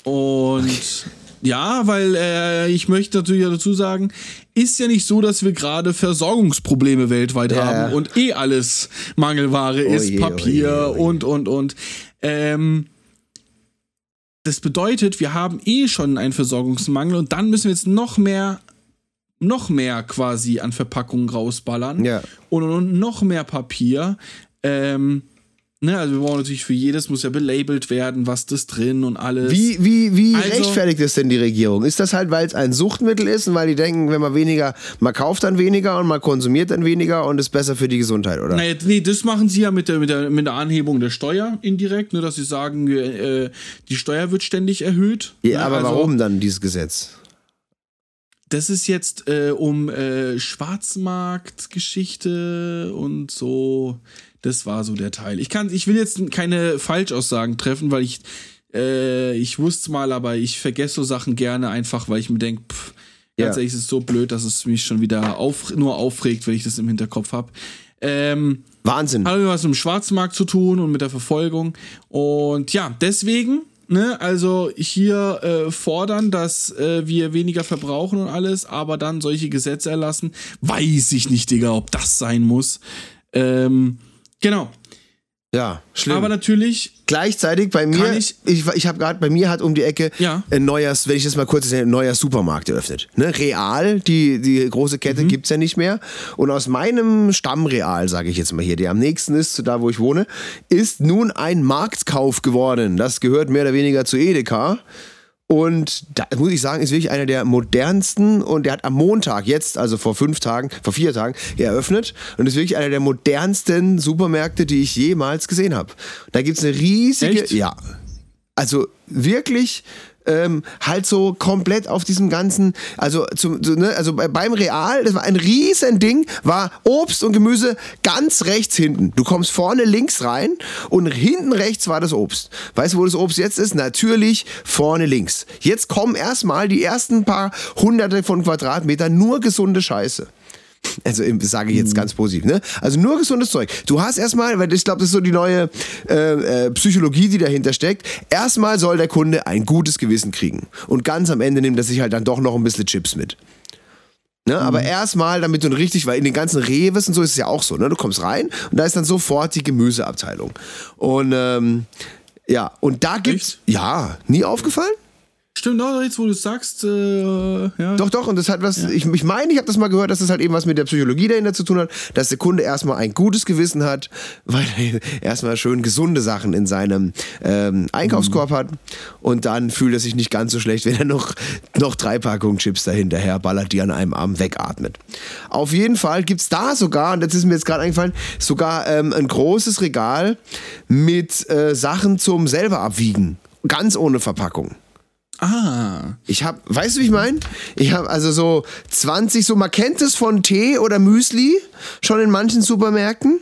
Und ja, weil äh, ich möchte natürlich dazu sagen, ist ja nicht so, dass wir gerade Versorgungsprobleme weltweit Ja, haben und eh alles Mangelware ist, je, Papier oh je, oh je. und, und, und. Ähm, das bedeutet, wir haben eh schon einen Versorgungsmangel und dann müssen wir jetzt noch mehr, noch mehr quasi an Verpackungen rausballern Ja. und, und noch mehr Papier. Ähm, ne, also wir brauchen natürlich für jedes muss ja belabelt werden, was das drin und alles. Wie, wie, wie Also- rechtfertigt es denn die Regierung? Ist das halt, weil es ein Suchtmittel ist und weil die denken, wenn man weniger, man kauft dann weniger und man konsumiert dann weniger und ist besser für die Gesundheit, oder? Naja, nee, das machen sie ja mit der, mit der, mit der Anhebung der Steuer indirekt, ne, dass sie sagen, äh, die Steuer wird ständig erhöht. ja, ne, aber also- warum dann dieses Gesetz? Das ist jetzt äh, um äh, Schwarzmarktgeschichte und so. Das war so der Teil. Ich kann, ich will jetzt keine Falschaussagen treffen, weil ich, äh, ich wusste mal, aber ich vergesse so Sachen gerne einfach, weil ich mir denke, Ja. ehrlich, es ist so blöd, dass es mich schon wieder auf, nur aufregt, wenn ich das im Hinterkopf habe. Ähm, Wahnsinn. hat was mit dem Schwarzmarkt zu tun und mit der Verfolgung. Und ja, deswegen, ne, also hier äh, fordern, dass äh, wir weniger verbrauchen und alles, aber dann solche Gesetze erlassen, weiß ich nicht, Digga, ob das sein muss. Ähm, genau. Ja, schlimm. Aber natürlich, Gleichzeitig bei mir, ich, ich- ich, habe gerade bei mir hat um die Ecke Ja. ein neues, wenn ich das mal kurz sage, ein neuer Supermarkt eröffnet. Ne? Real, die, die große Mhm. Kette gibt's ja nicht mehr. Und aus meinem Stammreal, sage ich jetzt mal hier, der am nächsten ist zu da, wo ich wohne, ist nun ein Marktkauf geworden. Das gehört mehr oder weniger zu Edeka. Und da muss ich sagen, ist wirklich einer der modernsten und der hat am Montag jetzt, also vor fünf Tagen, vor vier Tagen, eröffnet und ist wirklich einer der modernsten Supermärkte, die ich jemals gesehen habe. Da gibt's eine riesige, Echt? ja, also wirklich ähm, halt so komplett auf diesem ganzen, also zum, so, ne, also bei, beim Real, das war ein riesen Ding, war Obst und Gemüse ganz rechts hinten. Du kommst vorne links rein und hinten rechts war das Obst. Weißt du, wo das Obst jetzt ist? Natürlich vorne links. Jetzt kommen erstmal die ersten paar hunderte von Quadratmetern nur gesunde Scheiße. Also sage ich jetzt ganz positiv, ne? Also nur gesundes Zeug. Du hast erstmal, weil ich glaube, das ist so die neue äh, äh, Psychologie, die dahinter steckt. Erstmal soll der Kunde ein gutes Gewissen kriegen. Und ganz am Ende nimmt er sich halt dann doch noch ein bisschen Chips mit. Ne? Aber erstmal, damit du richtig, weil in den ganzen Reves und so ist es ja auch so, ne? Du kommst rein und da ist dann sofort die Gemüseabteilung. Und ähm, ja, und da gibt's. Ja, nie aufgefallen? Stimmt auch jetzt, wo du es sagst, äh, ja. Doch, doch, und das hat was, ich, ich meine, ich habe das mal gehört, dass das halt eben was mit der Psychologie dahinter zu tun hat, dass der Kunde erstmal ein gutes Gewissen hat, weil er erstmal schön gesunde Sachen in seinem ähm, Einkaufskorb hat und dann fühlt er sich nicht ganz so schlecht, wenn er noch, noch drei Packungen Chips dahinterher ballert, die an einem Arm wegatmet. Auf jeden Fall gibt's da sogar, und das ist mir jetzt gerade eingefallen, sogar ähm, ein großes Regal mit äh, Sachen zum selber abwiegen. Ganz ohne Verpackung. Ah. Ich habe, weißt du, wie ich meine? Ich habe also so 20, so man kennt es von Tee oder Müsli schon in manchen Supermärkten.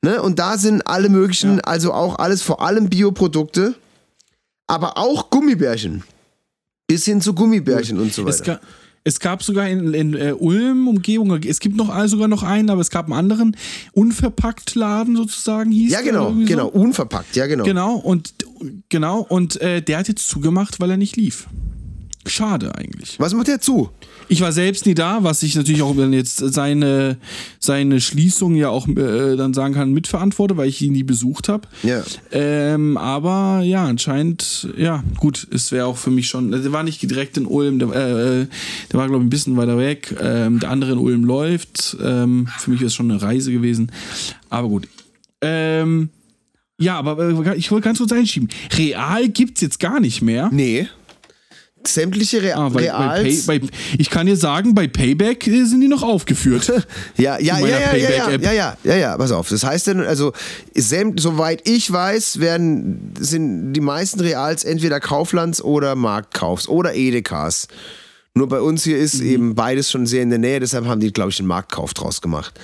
Ne? Und da sind alle möglichen, also auch alles, vor allem Bioprodukte, aber auch Gummibärchen. Bis hin zu Gummibärchen und so weiter. Es gab sogar in, in äh, Ulm, Umgebung, es gibt noch äh, sogar noch einen, aber es gab einen anderen unverpackt Laden sozusagen, hieß Ja, genau, irgendwie so. genau, unverpackt, ja, genau. Genau, und genau, und äh, der hat jetzt zugemacht, weil er nicht lief. Schade eigentlich. Was macht der zu? Ich war selbst nie da, was ich natürlich auch dann jetzt seine, seine Schließung ja auch äh, dann sagen kann, mitverantworte, weil ich ihn nie besucht habe. Ja. Ähm, aber ja, anscheinend, ja, gut, es wäre auch für mich schon, der war nicht direkt in Ulm, der, äh, der war, glaube ich, ein bisschen weiter weg. Ähm, der andere in Ulm läuft. Ähm, für mich wäre es schon eine Reise gewesen. Aber gut. Ähm, ja, aber äh, ich wollte ganz kurz einschieben. Real gibt's jetzt gar nicht mehr. Nee. Sämtliche Rea Ah, bei, bei Pay, Reals. bei, ich kann dir sagen, bei Payback äh, sind die noch aufgeführt. Ja, ja, ja, ja, ja, ja, ja, ja, ja, ja, pass auf. Das heißt dann, also, soweit ich weiß, werden, sind die meisten Reals entweder Kauflands oder Marktkaufs oder Edekas. Nur bei uns hier ist eben beides schon sehr in der Nähe, deshalb haben die, glaube ich, den Marktkauf draus gemacht.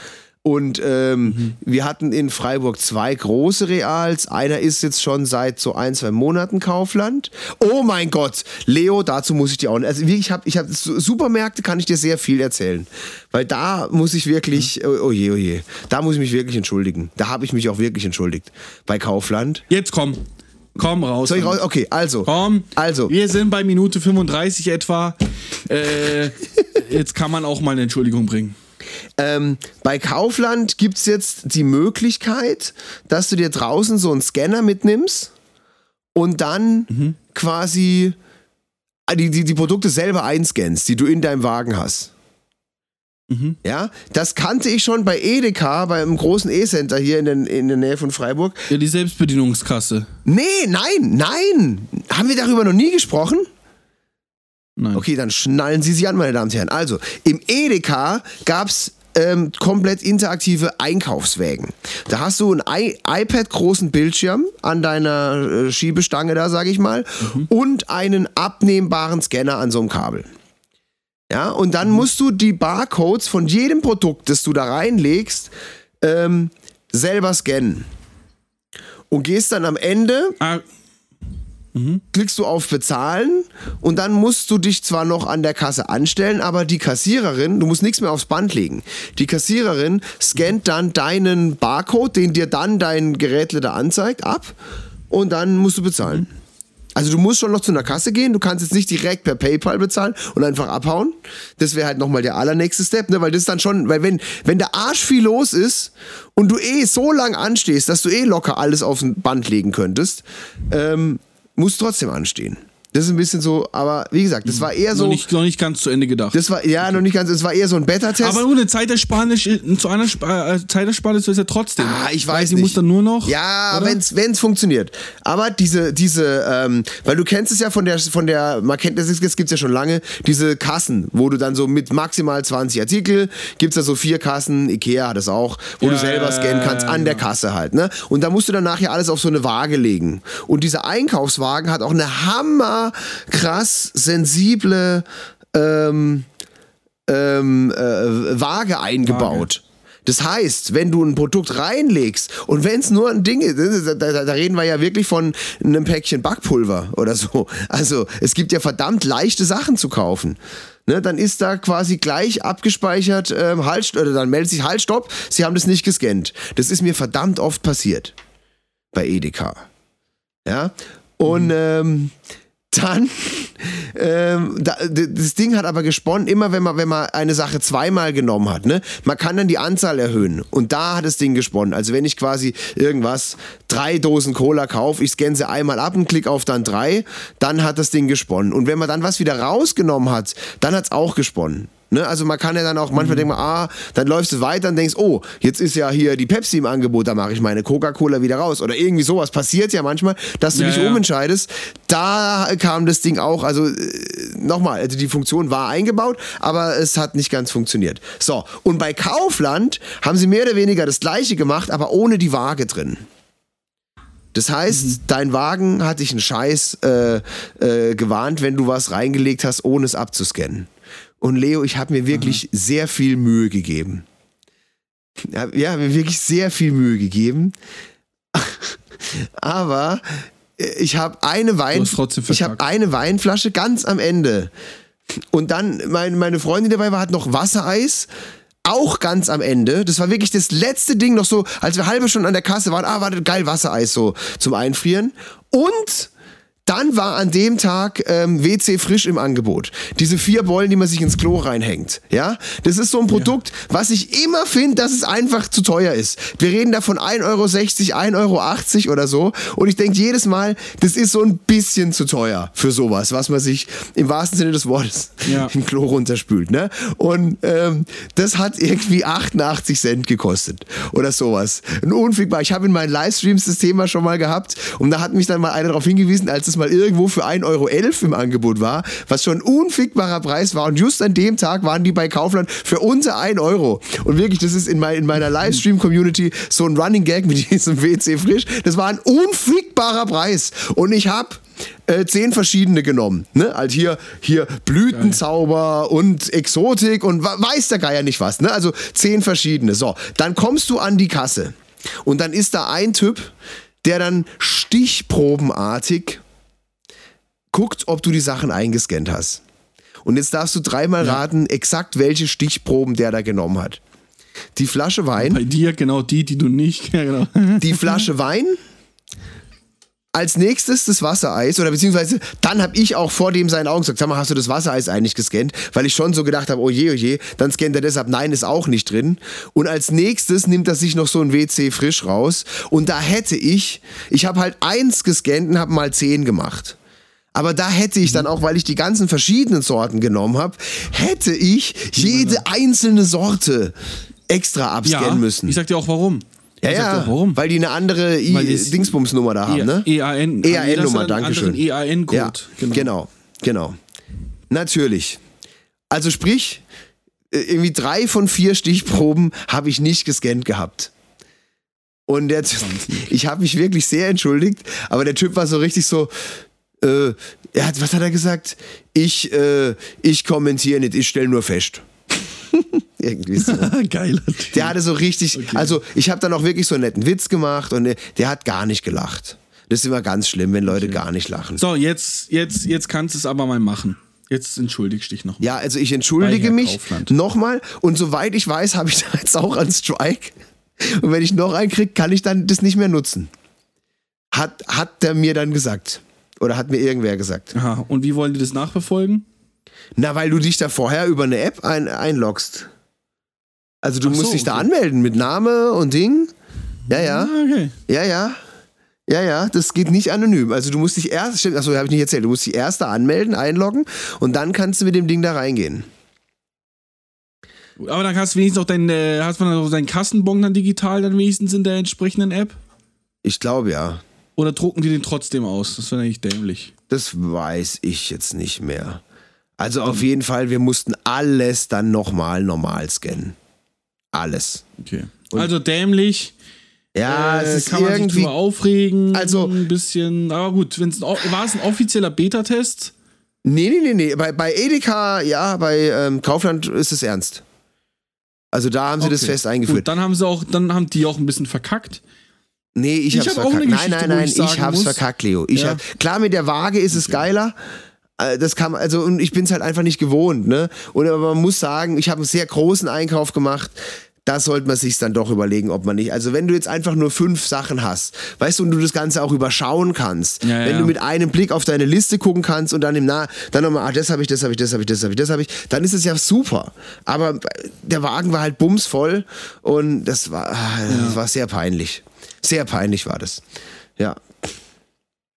Und ähm, wir hatten in Freiburg zwei große Reals. Einer ist jetzt schon seit so ein, zwei Monaten Kaufland. Oh mein Gott, Leo, dazu muss ich dir auch. Also ich habe, ich habe Supermärkte, kann ich dir sehr viel erzählen, weil da muss ich wirklich, oh, oh je, oh je, da muss ich mich wirklich entschuldigen. Da habe ich mich auch wirklich entschuldigt bei Kaufland. Jetzt komm. Komm raus. Soll ich raus? Okay, also, Komm. also, Wir sind bei Minute 35 etwa. Äh, jetzt kann man auch mal eine Entschuldigung bringen. Ähm, bei Kaufland gibt es jetzt die Möglichkeit, dass du dir draußen so einen Scanner mitnimmst und dann quasi ah, die, die, die Produkte selber einscannst, die du in deinem Wagen hast. Ja, das kannte ich schon bei Edeka, beim großen E-Center hier in, den, in der Nähe von Freiburg. Ja, die Selbstbedienungskasse. Nee, nein, nein. Haben wir darüber noch nie gesprochen? Nein. Okay, dann schnallen Sie sich an, meine Damen und Herren. Also, im Edeka gab's ähm, komplett interaktive Einkaufswägen. Da hast du einen I iPad-großen Bildschirm an deiner äh, Schiebestange da, sage ich mal, und einen abnehmbaren Scanner an so einem Kabel. Ja, und dann musst du die Barcodes von jedem Produkt, das du da reinlegst, ähm, selber scannen. Und gehst dann am Ende Ah, klickst du auf Bezahlen und dann musst du dich zwar noch an der Kasse anstellen, aber die Kassiererin, du musst nichts mehr aufs Band legen. Die Kassiererin scannt dann deinen Barcode, den dir dann dein Gerätle da anzeigt, ab und dann musst du bezahlen. Also du musst schon noch zu einer Kasse gehen, du kannst jetzt nicht direkt per PayPal bezahlen und einfach abhauen. Das wäre halt nochmal der allernächste Step, ne? weil das ist dann schon, weil wenn, wenn der Arsch viel los ist und du eh so lang anstehst, dass du eh locker alles auf ein Band legen könntest, ähm, musst trotzdem anstehen. Das ist ein bisschen so, aber wie gesagt, das war eher so. noch, nicht, noch nicht ganz zu Ende gedacht. Das war ja noch nicht ganz, es war eher so ein Beta-Test. aber ohne Zeitersparnis, zu einer Sp äh, Zeitersparnis ist ja trotzdem. Ah, ich Weil weiß sie nicht. muss dann nur noch. Ja, wenn's wenn's funktioniert. Aber diese diese ähm, weil du kennst es ja von der von der man kennt das, das gibt's ja schon lange, diese Kassen, wo du dann so mit maximal 20 Artikel gibt's da so vier Kassen, Ikea hat das auch, wo du Ja, selber ja, scannen kannst an der. Kasse halt, ne? Und da musst du dann nachher alles auf so eine Waage legen. Und dieser Einkaufswagen hat auch eine hammer krass sensible ähm, ähm, äh, Waage eingebaut. Das heißt, wenn du ein Produkt reinlegst und wenn es nur ein Ding ist, da, da, da reden wir ja wirklich von einem Päckchen Backpulver oder so. Also es gibt ja verdammt leichte Sachen zu kaufen. Ne, dann ist da quasi gleich abgespeichert, ähm, halt, oder dann meldet sich Halt, Stopp, Sie haben das nicht gescannt. Das ist mir verdammt oft passiert bei Edeka. Ja, und ähm, dann, ähm, das Ding hat aber gesponnen, immer wenn man, wenn man eine Sache zweimal genommen hat, ne? Man kann dann die Anzahl erhöhen. Und da hat das Ding gesponnen. Also wenn ich quasi irgendwas, drei Dosen Cola kaufe, ich scanne sie einmal ab und klicke auf dann drei, dann hat das Ding gesponnen. Und wenn man dann was wieder rausgenommen hat, dann hat es auch gesponnen. Ne? Also man kann ja dann auch manchmal denken, ah, dann läufst du weiter und denkst, oh, jetzt ist ja hier die Pepsi im Angebot, da mache ich meine Coca-Cola wieder raus. Oder irgendwie sowas passiert ja manchmal, dass du Ja, dich ja. umentscheidest. Da kam das Ding auch, also äh, nochmal, also die Funktion war eingebaut, aber es hat nicht ganz funktioniert. So, und bei Kaufland haben sie mehr oder weniger das gleiche gemacht, aber ohne die Waage drin. Das heißt, dein Wagen hat dich einen Scheiß äh, äh, gewarnt, wenn du was reingelegt hast, ohne es abzuscannen. Und Leo, ich habe mir wirklich sehr viel Mühe gegeben. Ja, mir wirklich sehr viel Mühe gegeben. Aber äh, ich habe eine Wein, ich habe verkackt. eine Weinflasche ganz am Ende. Und dann mein, meine Freundin die dabei war, hat noch Wassereis. Auch ganz am Ende. Das war wirklich das letzte Ding noch so, als wir halbe Stunde an der Kasse waren. Ah, warte, geil, Wassereis so zum Einfrieren. Und dann war an dem Tag ähm, WC frisch im Angebot. Diese vier Bollen, die man sich ins Klo reinhängt. Ja, das ist so ein Produkt, was ich immer finde, dass es einfach zu teuer ist. Wir reden da von 1,60 Euro, 1,80 Euro oder so. Und ich denke jedes Mal, das ist so ein bisschen zu teuer für sowas, was man sich im wahrsten Sinne des Wortes Ja. im Klo runterspült. Ne? Und ähm, das hat irgendwie 88 Cent gekostet oder sowas. Ein unfickbar. Ich habe in meinen Livestreams das Thema schon mal gehabt und da hat mich dann mal einer darauf hingewiesen, als es mal irgendwo für 1,11 Euro im Angebot war, was schon ein unfickbarer Preis war. Und just an dem Tag waren die bei Kaufland für unter 1 Euro. Und wirklich, das ist in, mein, in meiner Livestream-Community so ein Running Gag mit diesem WC Frisch. Das war ein unfickbarer Preis. Und ich habe äh, zehn verschiedene genommen. Ne? Also hier, hier Blütenzauber und Exotik und weiß der Geier nicht was. Ne? Also zehn verschiedene. So, dann kommst du an die Kasse. Und dann ist da ein Typ, der dann stichprobenartig guckt, ob du die Sachen eingescannt hast. Und jetzt darfst du dreimal raten, exakt welche Stichproben der da genommen hat. Die Flasche Wein, Bei dir genau die, die du nicht. Ja, genau. die Flasche Wein, als nächstes das Wassereis oder beziehungsweise dann habe ich auch vor dem seinen Augen gesagt, sag mal, hast du das Wassereis eigentlich gescannt? Weil ich schon so gedacht habe, oh je, oh je, dann scannt er deshalb, nein, ist auch nicht drin. Und als nächstes nimmt er sich noch so ein WC frisch raus und da hätte ich, ich habe halt eins gescannt und habe mal zehn gemacht. Aber da hätte ich dann auch, weil ich die ganzen verschiedenen Sorten genommen habe, hätte ich jede einzelne Sorte extra abscannen Ja, müssen. ich sag dir auch warum. ja, ja, auch warum. weil die eine andere Dingsbums-Nummer da haben, ne? EAN. EAN-Nummer, danke schön. EAN-Code. Ja, genau. genau, Natürlich. Also sprich, äh, irgendwie drei von vier Stichproben habe ich nicht gescannt gehabt. Und der Typ, ich habe mich wirklich sehr entschuldigt, aber der Typ war so richtig so, äh, er hat, was hat er gesagt? Ich, äh, ich kommentiere nicht, ich stelle nur fest. Irgendwie so. Geiler Typ. Der hatte so richtig, also ich habe dann auch wirklich so einen netten Witz gemacht und der, der hat gar nicht gelacht. Das ist immer ganz schlimm, wenn Leute gar nicht lachen. So, jetzt, jetzt, jetzt kannst du es aber mal machen. Jetzt entschuldigst dich noch. Ja, also ich entschuldige mich nochmal und soweit ich weiß, habe ich da jetzt auch einen Strike. Und wenn ich noch einen kriege, kann ich dann das nicht mehr nutzen. Hat, hat der mir dann gesagt. Oder hat mir irgendwer gesagt. Aha. Und wie wollen die das nachverfolgen? Na, weil du dich da vorher über eine App ein, einloggst. Also du so, musst dich da okay. anmelden mit Name und Ding. Ja, ja. Ah, okay. Ja, ja. Ja, ja, das geht nicht anonym. Also du musst dich erst, stimmt, achso, habe ich nicht erzählt, du musst dich erst da anmelden, einloggen und dann kannst du mit dem Ding da reingehen. Aber dann hast du wenigstens auch deinen, äh, hast man auch deinen Kassenbon dann digital dann wenigstens in der entsprechenden App? Ich glaube ja. Oder drucken die den trotzdem aus? Das wäre eigentlich dämlich. Das weiß ich jetzt nicht mehr. Also auf jeden Fall, wir mussten alles dann nochmal normal scannen. Alles. Okay. also dämlich. Ja, äh, es ist kann man sich irgendwie. drüber aufregen. Also- ein bisschen. Aber gut, wenn's ein, war es ein offizieller Beta-Test? Nee, nee, nee, nee. Bei, bei Edeka, ja, bei ähm, Kaufland ist es ernst. Also da haben sie das Okay. fest eingeführt. Gut, dann haben sie auch, dann haben die auch ein bisschen verkackt. Nee, ich, Ich hab's hab verkackt. nein, nein, nein, ich ich, hab's muss- verkackt, Leo. Ich Ja. hab, klar, mit der Waage ist es geiler. Äh, Das man, also, und ich bin's halt einfach nicht gewohnt, ne? Und aber man muss sagen, ich habe einen sehr großen Einkauf gemacht. Da sollte man sich dann doch überlegen, ob man nicht. Also, wenn du jetzt einfach nur fünf Sachen hast, weißt du, und du das Ganze auch überschauen kannst, Ja, wenn ja. du mit einem Blick auf deine Liste gucken kannst und dann im Nah, dann nochmal, ah, das habe ich, das habe ich, das habe ich, das habe ich, das habe ich, dann ist es ja super. Aber der Wagen war halt bumsvoll und das war, ah, das war sehr peinlich. Sehr peinlich war das. Ja.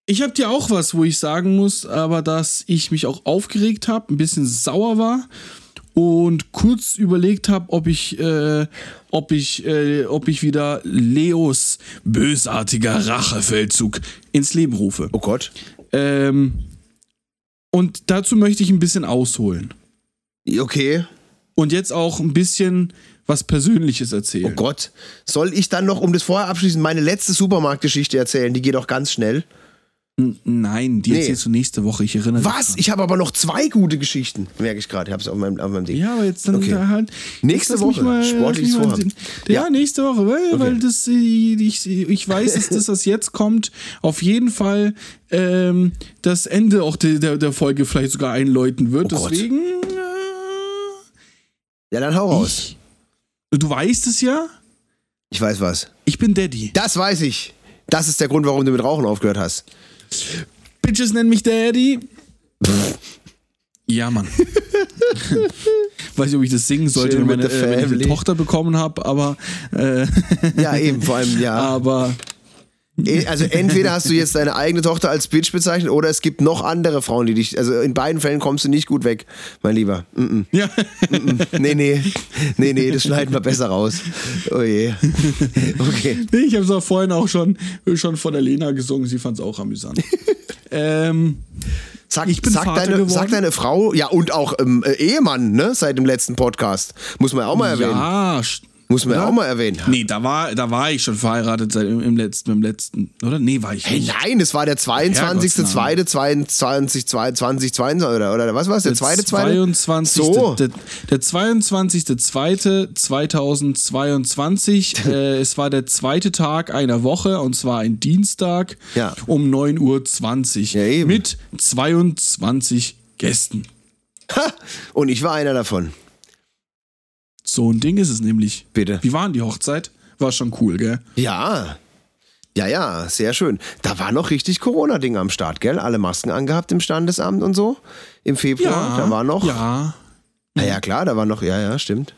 Ich habe dir auch was, wo ich sagen muss, aber dass ich mich auch aufgeregt habe, ein bisschen sauer war und kurz überlegt habe, ob ich, äh, ob ich, äh, ob ich wieder Leos bösartiger Rachefeldzug ins Leben rufe. Oh Gott. Ähm, und dazu möchte ich ein bisschen ausholen Okay. und jetzt auch ein bisschen was Persönliches erzählen. Oh Gott. Soll ich dann noch, um das vorher abschließen, meine letzte Supermarktgeschichte erzählen? Die geht auch ganz schnell. N- Nein, die Nee. erzählst du nächste Woche. Ich erinnere Was? dran. Ich habe aber noch zwei gute Geschichten. Merke ich gerade. Ich habe es auf meinem, auf meinem Ding. Ja, aber jetzt dann Okay. da halt. Nächste mich Woche. Mal, Sportliches mich Vorhaben. Ja, Ja. nächste Woche, weil, weil das, äh, ich, ich weiß, dass das, was jetzt kommt, auf jeden Fall ähm, das Ende auch der, der, der Folge vielleicht sogar einläuten wird. Oh. Deswegen. Äh, Ja, dann hau raus. ich, du weißt es ja, Ich weiß was. ich bin Daddy. Das weiß ich. Das ist der Grund, warum du mit Rauchen aufgehört hast. Bitches nennen mich Daddy. ja, Mann. Weiß nicht, ob ich das singen sollte, wenn, meine, äh, wenn ich eine. Tochter bekommen habe, aber, äh, Ja, eben. Vor allem, ja. aber Also entweder hast du jetzt deine eigene Tochter als Bitch bezeichnet oder es gibt noch andere Frauen, die dich. Also in beiden Fällen kommst du nicht gut weg, mein Lieber. Mm -mm. ja. Nee, nee. Nee, nee, das schneiden wir besser raus. Oh je. Okay. Nee, ich habe es auch vorhin auch schon, schon von der Lena gesungen, sie fand es auch amüsant. ähm, Sag, Ich bin sag, deine, sag deine Frau, ja, und auch ähm, äh, Ehemann, ne, seit dem letzten Podcast. Muss man ja auch mal erwähnen. ja, Muss man ja auch mal erwähnen. Nee, da war, da war ich schon verheiratet seit im, im letzten, im letzten, oder? Nee, war ich Hey, nicht. nein, es war der 22.02.2022 22, oder, oder was war es? Der zweite, zweite? 22. So. Der, der 22.02.2022. äh, es war der zweite Tag einer Woche und zwar ein Dienstag Ja. um 9.20 Uhr. Ja, eben. Mit 22 Gästen. Ha! Und ich war einer davon. So ein Ding ist es nämlich. Bitte. Wie war denn die Hochzeit? War schon cool, gell? Ja. Ja, ja, sehr schön. Da war noch richtig Corona-Ding am Start, gell? Alle Masken angehabt im Standesamt und so. Im Februar. da war noch. Ja. Na ja, klar, da war noch. Ja, ja, stimmt.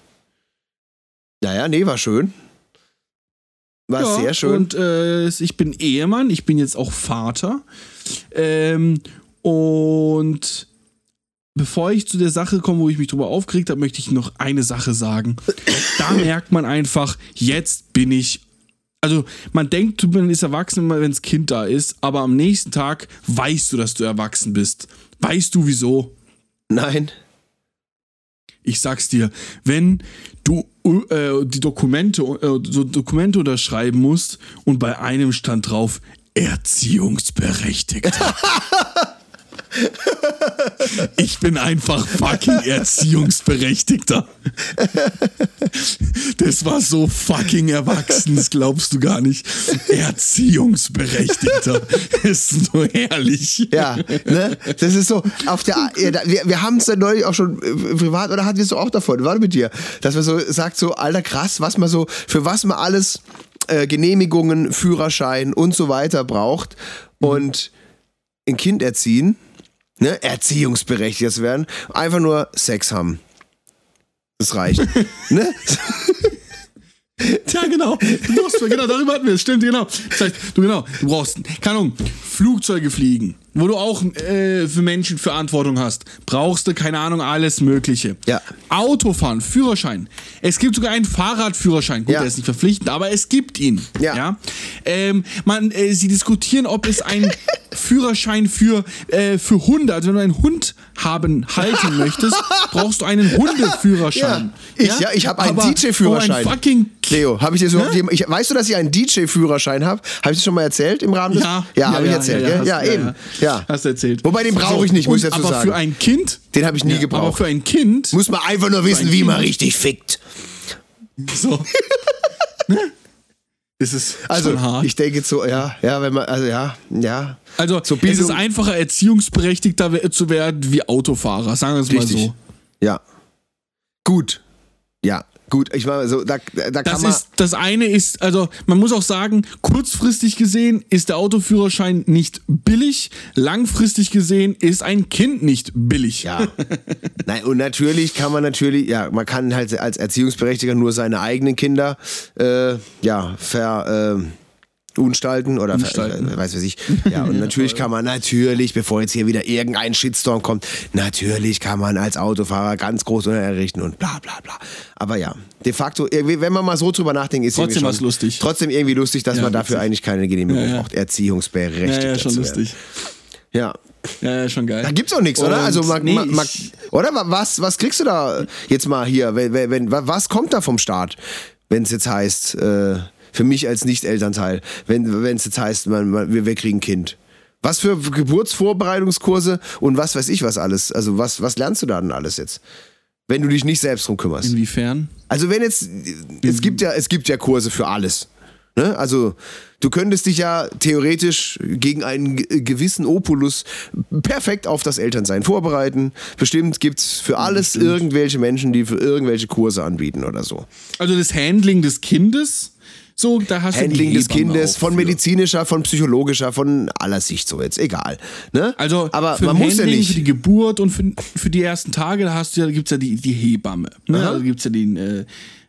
Ja, ja, nee, war schön. War ja, sehr schön. Und äh, ich bin Ehemann, ich bin jetzt auch Vater. Ähm, und bevor ich zu der Sache komme, wo ich mich drüber aufgeregt habe, möchte ich noch eine Sache sagen. Da merkt man einfach, jetzt bin ich. Also, man denkt, man ist erwachsen, wenn das Kind da ist, aber am nächsten Tag weißt du, dass du erwachsen bist. Weißt du wieso? Nein. Ich sag's dir, wenn du äh, die Dokumente, äh, so Dokumente unterschreiben musst und bei einem stand drauf Erziehungsberechtigter. Ich bin einfach fucking Erziehungsberechtigter. Das war so fucking erwachsen, das glaubst du gar nicht. Erziehungsberechtigter. Ist nur herrlich. Ja, ne? Das ist so, auf der, ja, wir, wir haben es ja neulich auch schon äh, privat, oder hatten wir es so auch davon, war mit dir, dass man so sagt, so, alter krass, was man so, für was man alles äh, Genehmigungen, Führerschein und so weiter braucht und ein Kind erziehen, ne, erziehungsberechtigt werden, einfach nur Sex haben. Das reicht. ne? Ja, genau. Du brauchst, genau, darüber hatten wir es. Stimmt, genau. Das heißt, du genau, du brauchst, keine Ahnung, Flugzeuge fliegen, wo du auch äh, für Menschen Verantwortung hast. Brauchst du, keine Ahnung, alles Mögliche. Ja. Autofahren, Führerschein. Es gibt sogar einen Fahrradführerschein. Gut, Ja. der ist nicht verpflichtend, aber es gibt ihn. Ja. Ähm, man, äh, sie diskutieren, ob es einen Führerschein für, äh, für Hunde, also wenn du einen Hund haben, halten möchtest, brauchst du einen Hundeführerschein. Ja. Ich- ja, ich hab einen DJ-Führerschein. Oh, ein fucking Leo, habe ich dir so, ich, weißt du, dass ich einen DJ-Führerschein habe? Habe ich das schon mal erzählt im Rahmen des? Ja, ja, habe ich erzählt? Ja, hast- eben. Ja, Hast du erzählt. Wobei, den brauche ich nicht, muss ich dazu aber sagen. für ein Kind, Den habe ich nie aber gebraucht. für ein Kind, Muss man einfach nur wissen, wie man richtig fickt. so. Ne? ist es Also, hart. ich denke so, ja, ja, wenn man, also ja, ja. also, so es ist einfacher, erziehungsberechtigter zu werden wie Autofahrer, sagen wir es mal Richtig. so. Ja. Gut. Ja, gut. Ich meine, so, da, da kann Das man. ist, das eine ist, also man muss auch sagen, kurzfristig gesehen ist der Autoführerschein nicht billig, langfristig gesehen ist ein Kind nicht billig. Ja. Nein, und natürlich kann man natürlich, ja, man kann halt als Erziehungsberechtigter nur seine eigenen Kinder, äh, ja, ver, äh, unstalten oder Unstalten. Äh, weiß was ich. Ja, und natürlich kann man natürlich, bevor jetzt hier wieder irgendein Shitstorm kommt, natürlich kann man als Autofahrer ganz groß errichten und bla bla bla. Aber ja, de facto, wenn man mal so drüber nachdenkt, ist Trotzdem was lustig. Trotzdem irgendwie lustig, dass Ja, man dafür eigentlich keine Genehmigung Ja, ja. braucht, erziehungsberechtigt. ja, ja, schon lustig. Ja. Ja, ja, schon geil. Da gibt's auch nichts, oder? Also man, nee, man, ich- oder was was kriegst du da jetzt mal hier? Wenn, wenn, wenn, was kommt da vom Staat, wenn es jetzt heißt äh, für mich als Nicht-Elternteil, wenn es jetzt heißt, man, man, wir, wir kriegen ein Kind? Was für Geburtsvorbereitungskurse und was weiß ich was alles? Also was was lernst du da denn alles jetzt? Wenn du dich nicht selbst drum kümmerst. Inwiefern? Also wenn jetzt, es gibt ja, es gibt ja Kurse für alles. Ne? Also du könntest dich ja theoretisch gegen einen ge- gewissen Opulus perfekt auf das Elternsein vorbereiten. Bestimmt gibt's für alles irgendwelche Menschen, die für irgendwelche Kurse anbieten oder so. Also das Handling des Kindes, so, da hast Handling du des Kindes, von medizinischer, von psychologischer, von aller Sicht so jetzt, egal. Ne? Also aber für man muss ja Handling, für die nicht. Geburt und für, für die ersten Tage, da hast du ja, gibt's ja die, die Hebamme. Ne? Aha. Also gibt's ja den, äh,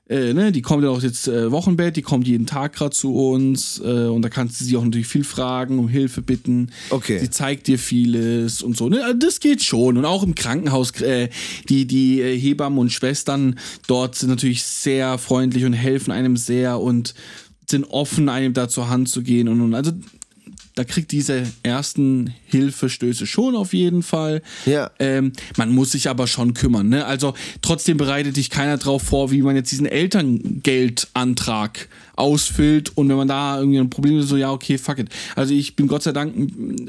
äh, ne, die kommt ja auch jetzt äh, Wochenbett, die kommt jeden Tag gerade zu uns äh, und da kannst du sie auch natürlich viel fragen, um Hilfe bitten. Okay. Sie zeigt dir vieles und so. Ne? Also das geht schon. Und auch im Krankenhaus, äh, die, die äh, Hebammen und Schwestern dort sind natürlich sehr freundlich und helfen einem sehr und sind offen, einem da zur Hand zu gehen und, und also da kriegt diese ersten Hilfestöße schon auf jeden Fall. Ja. Ähm, man muss sich aber schon kümmern. Ne? Also trotzdem bereitet dich keiner drauf vor, wie man jetzt diesen Elterngeldantrag ausfüllt und wenn man da irgendwie ein Problem ist, so ja, okay, fuck it. Also ich bin Gott sei Dank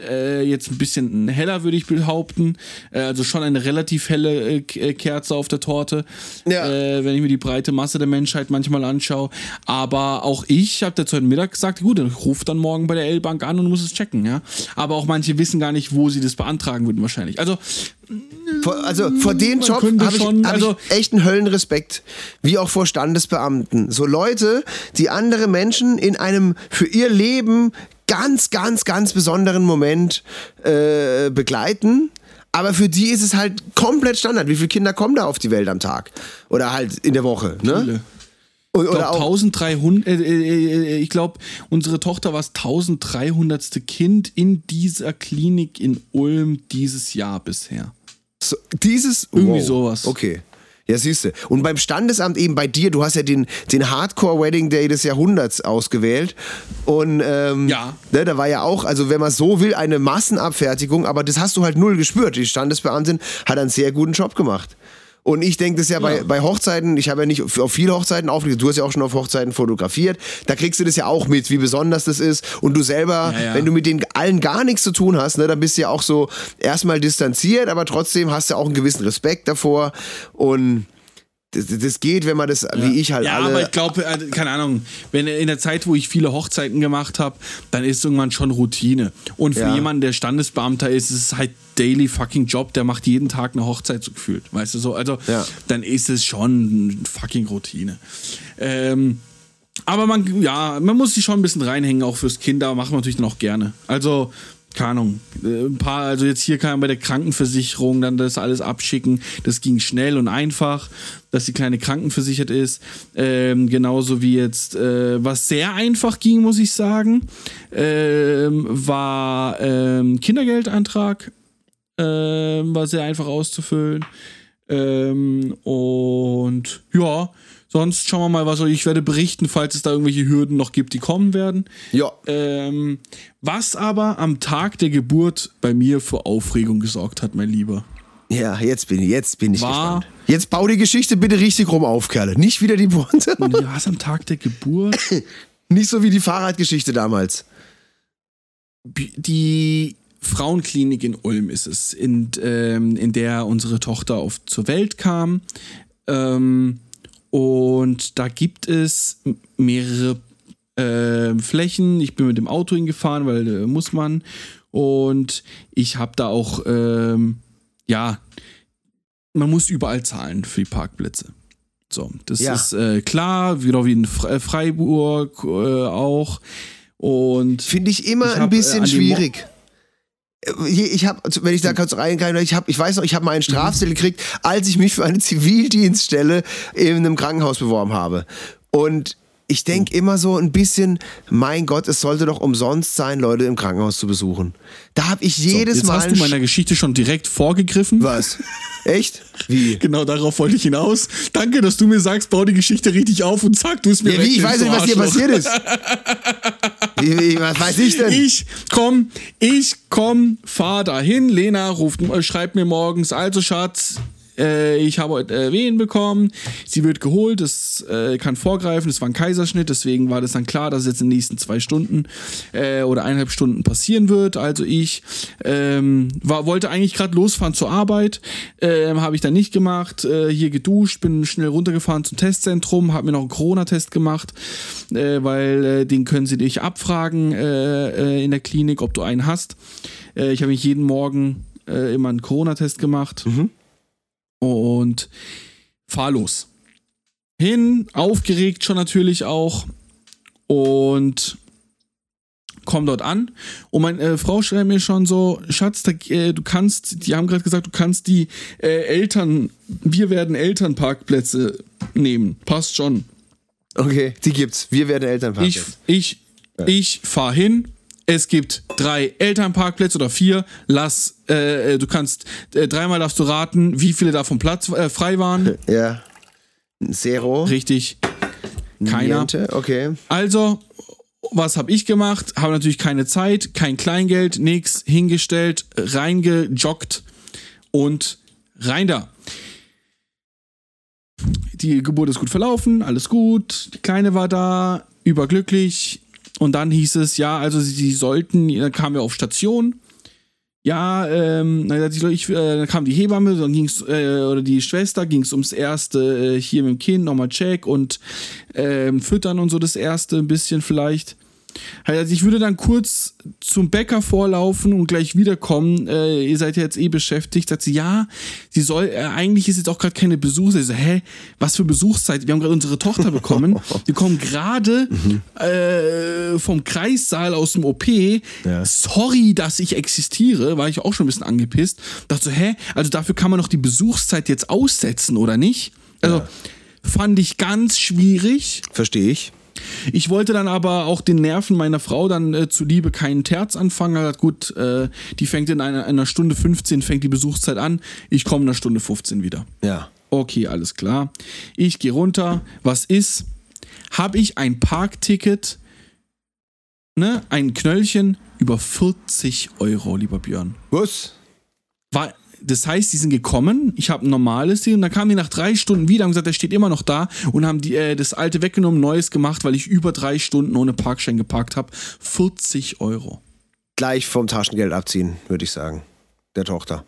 äh, jetzt ein bisschen heller, würde ich behaupten. Äh, also schon eine relativ helle äh, äh, Kerze auf der Torte, Ja. äh, wenn ich mir die breite Masse der Menschheit manchmal anschaue. Aber auch ich habe dazu heute Mittag gesagt, gut, dann ruf dann morgen bei der L-Bank an und muss es checken, ja. Aber auch manche wissen gar nicht, wo sie das beantragen würden wahrscheinlich. Also Vor, also vor den Man Job habe ich, schon, hab also- ich echt einen Höllenrespekt, wie auch vor Standesbeamten. So Leute, die andere Menschen in einem für ihr Leben ganz, ganz, ganz besonderen Moment äh, begleiten. Aber für die ist es halt komplett Standard. Wie viele Kinder kommen da auf die Welt am Tag? Oder halt in der Woche, ne? Viele. Und, Ich glaube, auch, 1300, äh, äh, äh, ich glaube, unsere Tochter war das 1300. Kind in dieser Klinik in Ulm dieses Jahr bisher. So, dieses Irgendwie sowas. Okay. Ja, siehst du. Und beim Standesamt eben bei dir, du hast ja den, den Hardcore-Wedding Day des Jahrhunderts ausgewählt. Und ähm, Ja. ne, da war ja auch, also wenn man so will, eine Massenabfertigung, aber das hast du halt null gespürt. Die Standesbeamtin hat einen sehr guten Job gemacht. Und ich denke das ja, Bei, bei Hochzeiten, ich habe ja nicht auf auf viele Hochzeiten aufgelegt, du hast ja auch schon auf Hochzeiten fotografiert, da kriegst du das ja auch mit, wie besonders das ist. Und du selber, Ja, ja. wenn du mit den allen gar nichts zu tun hast, ne, dann bist du ja auch so erstmal distanziert, aber trotzdem hast du auch einen gewissen Respekt davor. Und das, das geht, wenn man das, wie ich halt ja, alle. aber ich glaube, äh, keine Ahnung, wenn in der Zeit, wo ich viele Hochzeiten gemacht habe, dann ist irgendwann schon Routine. Und für Ja. jemanden, der Standesbeamter ist, ist es halt daily fucking Job, der macht jeden Tag eine Hochzeit so gefühlt. Weißt du so? Also, Ja. dann ist es schon fucking Routine. Ähm, aber man, ja, man muss sich schon ein bisschen reinhängen, auch fürs Kinder, machen wir natürlich dann auch gerne. Also, keine Ahnung, äh, ein paar, also jetzt hier kann man bei der Krankenversicherung dann das alles abschicken. Das ging schnell und einfach, dass die kleine krankenversichert ist. Ähm, genauso wie jetzt, äh, was sehr einfach ging, muss ich sagen, ähm, war ähm, Kindergeldantrag. Ähm, war sehr einfach auszufüllen. Ähm, und ja, sonst schauen wir mal, was ich werde berichten, falls es da irgendwelche Hürden noch gibt, die kommen werden. ja. Ähm, was aber am Tag der Geburt bei mir für Aufregung gesorgt hat, mein Lieber. ja, jetzt bin ich, jetzt bin ich War- gespannt. Jetzt bau die Geschichte bitte richtig rum auf, Kerle. Nicht wieder die Pointe. Was am Tag der Geburt? Nicht so wie die Fahrradgeschichte damals. Die Frauenklinik in Ulm ist es, in, ähm, in der unsere Tochter auf, zur Welt kam. Ähm, und da gibt es mehrere äh, Flächen. Ich bin mit dem Auto hingefahren, weil äh, muss man. Und ich habe da auch, ähm, ja, man muss überall zahlen für die Parkplätze. So, das Ja. ist äh, klar, genau wie in Fre- äh, Freiburg äh, auch. Und Finde ich immer Ich ein hab, äh, bisschen schwierig. Ich habe, wenn ich da kurz rein kann, ich, hab, ich weiß noch, ich habe mal einen Strafzettel gekriegt, als ich mich für eine Zivildienststelle in einem Krankenhaus beworben habe. Und ich denke immer so ein bisschen, mein Gott, es sollte doch umsonst sein, Leute im Krankenhaus zu besuchen. Da habe ich jedes Jetzt Mal. hast du meiner Geschichte schon direkt vorgegriffen. Was? Echt? Wie? Genau darauf wollte ich hinaus. Danke, dass du mir sagst, bau die Geschichte richtig auf und zack, du es mir Ja, wie? Ich weiß nicht, was hier passiert ist. Wie, wie, was weiß ich denn? Ich komm, ich komm, fahr dahin. Lena ruft, schreibt mir morgens, also Schatz, äh, ich habe heute äh, Wehen bekommen. Sie wird geholt, es äh, kann vorgreifen, es war ein Kaiserschnitt, deswegen war das dann klar, dass es jetzt in den nächsten zwei Stunden äh, oder eineinhalb Stunden passieren wird. Also ich ähm, war, wollte eigentlich gerade losfahren zur Arbeit, ähm, habe ich dann nicht gemacht. Äh, hier geduscht, bin schnell runtergefahren zum Testzentrum, habe mir noch einen Corona-Test gemacht, äh, weil den können sie dich abfragen in der Klinik, ob du einen hast. Ich habe mich jeden Morgen immer einen Corona-Test gemacht und fahr los. Hin, aufgeregt schon natürlich auch und komm dort an und meine äh, Frau schreibt mir schon so, Schatz, da, äh, du kannst, die haben gerade gesagt, du kannst die äh, Eltern, wir werden Elternparkplätze nehmen. Passt schon. Okay, die gibt's. Wir werden Elternpaar. Ich, ich, ich fahr hin. Es gibt drei Elternparkplätze oder vier. Lass, äh, du kannst äh, dreimal darfst du raten, wie viele davon Platz äh, frei waren. Ja. Zero. Richtig. Keiner. Niente, Okay. Also, was habe ich gemacht? Habe natürlich keine Zeit, kein Kleingeld, nix, hingestellt, reingejoggt und rein da. Die Geburt ist gut verlaufen, alles gut, die Kleine war da, überglücklich. Und dann hieß es, ja, also sie, sollten, dann kamen wir auf Station. Ja, ähm, ich, äh, dann kam die Hebamme, dann ging's äh, oder die Schwester, ging's ums erste äh, hier mit dem Kind, nochmal Check und ähm, Füttern und so das erste, ein bisschen vielleicht. Also ich würde dann kurz zum Bäcker vorlaufen und gleich wiederkommen. Äh, ihr seid ja jetzt eh beschäftigt. Sagt sie, ja, sie soll, äh, eigentlich ist jetzt auch gerade keine Besuchszeit. Ich so, hä, was für Besuchszeit? Wir haben gerade unsere Tochter bekommen. Wir kommen gerade äh, vom Kreissaal aus dem OP. Sorry, dass ich existiere. War ich auch schon ein bisschen angepisst. Dachte so, hä, also dafür kann man doch die Besuchszeit jetzt aussetzen, oder nicht? Also fand ich ganz schwierig. Verstehe ich. Ich wollte dann aber auch den Nerven meiner Frau dann äh, zuliebe keinen Terz anfangen. Er hat gut, äh, die fängt in einer, einer Stunde 15, fängt die Besuchszeit an. Ich komme in einer Stunde 15 wieder. Ja. Okay, alles klar. Ich gehe runter. Was ist? Habe ich ein Parkticket, ne, ein Knöllchen über 40 Euro, lieber Björn. Was? War, das heißt, die sind gekommen, ich habe ein normales Ding und dann kamen die nach drei Stunden wieder und gesagt, der steht immer noch da und haben die, äh, das alte weggenommen, neues gemacht, weil ich über drei Stunden ohne Parkschein geparkt habe. 40 Euro. Gleich vom Taschengeld abziehen, würde ich sagen. Der Tochter.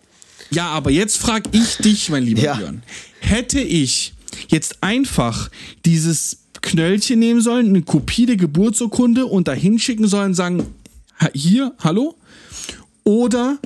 Ja, aber jetzt frage ich dich, mein lieber Ja. Björn. Hätte ich jetzt einfach dieses Knöllchen nehmen sollen, eine Kopie der Geburtsurkunde und da hinschicken sollen und sagen, "Ha- hier, hallo? Oder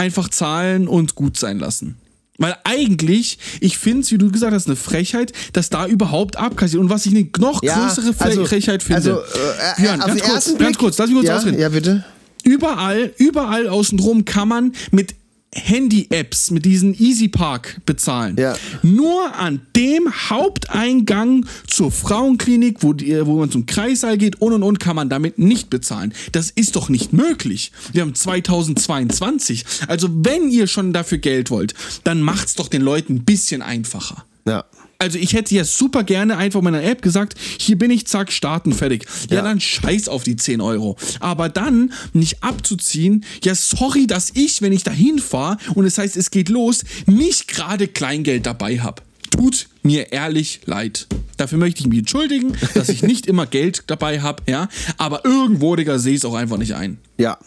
einfach zahlen und gut sein lassen? Weil eigentlich, ich finde es, wie du gesagt hast, eine Frechheit, dass da überhaupt abkassiert. Und was ich eine noch Ja, größere Fre also- Frechheit finde. also, äh, Björn, ganz kurz, ganz kurz, lass mich kurz ja, ausreden. Ja, bitte. Überall, überall außenrum kann man mit Handy-Apps, mit diesen Easy Park bezahlen. Ja. Nur an dem Haupteingang zur Frauenklinik, wo, die, wo man zum Kreissaal geht und und und, kann man damit nicht bezahlen. Das ist doch nicht möglich. Wir haben 2022. Also wenn ihr schon dafür Geld wollt, dann macht's doch den Leuten ein bisschen einfacher. Ja. Also ich hätte ja super gerne einfach in meiner App gesagt, hier bin ich, zack, starten, fertig. Ja, Ja. dann scheiß auf die 10 Euro. Aber dann nicht abzuziehen, ja sorry, dass ich, wenn ich da hinfahre und es heißt, es geht los, nicht gerade Kleingeld dabei habe. Tut mir ehrlich leid. Dafür möchte ich mich entschuldigen, dass ich nicht immer Geld dabei habe, ja. Aber irgendwo, Digga, sehe ich es auch einfach nicht ein. Ja,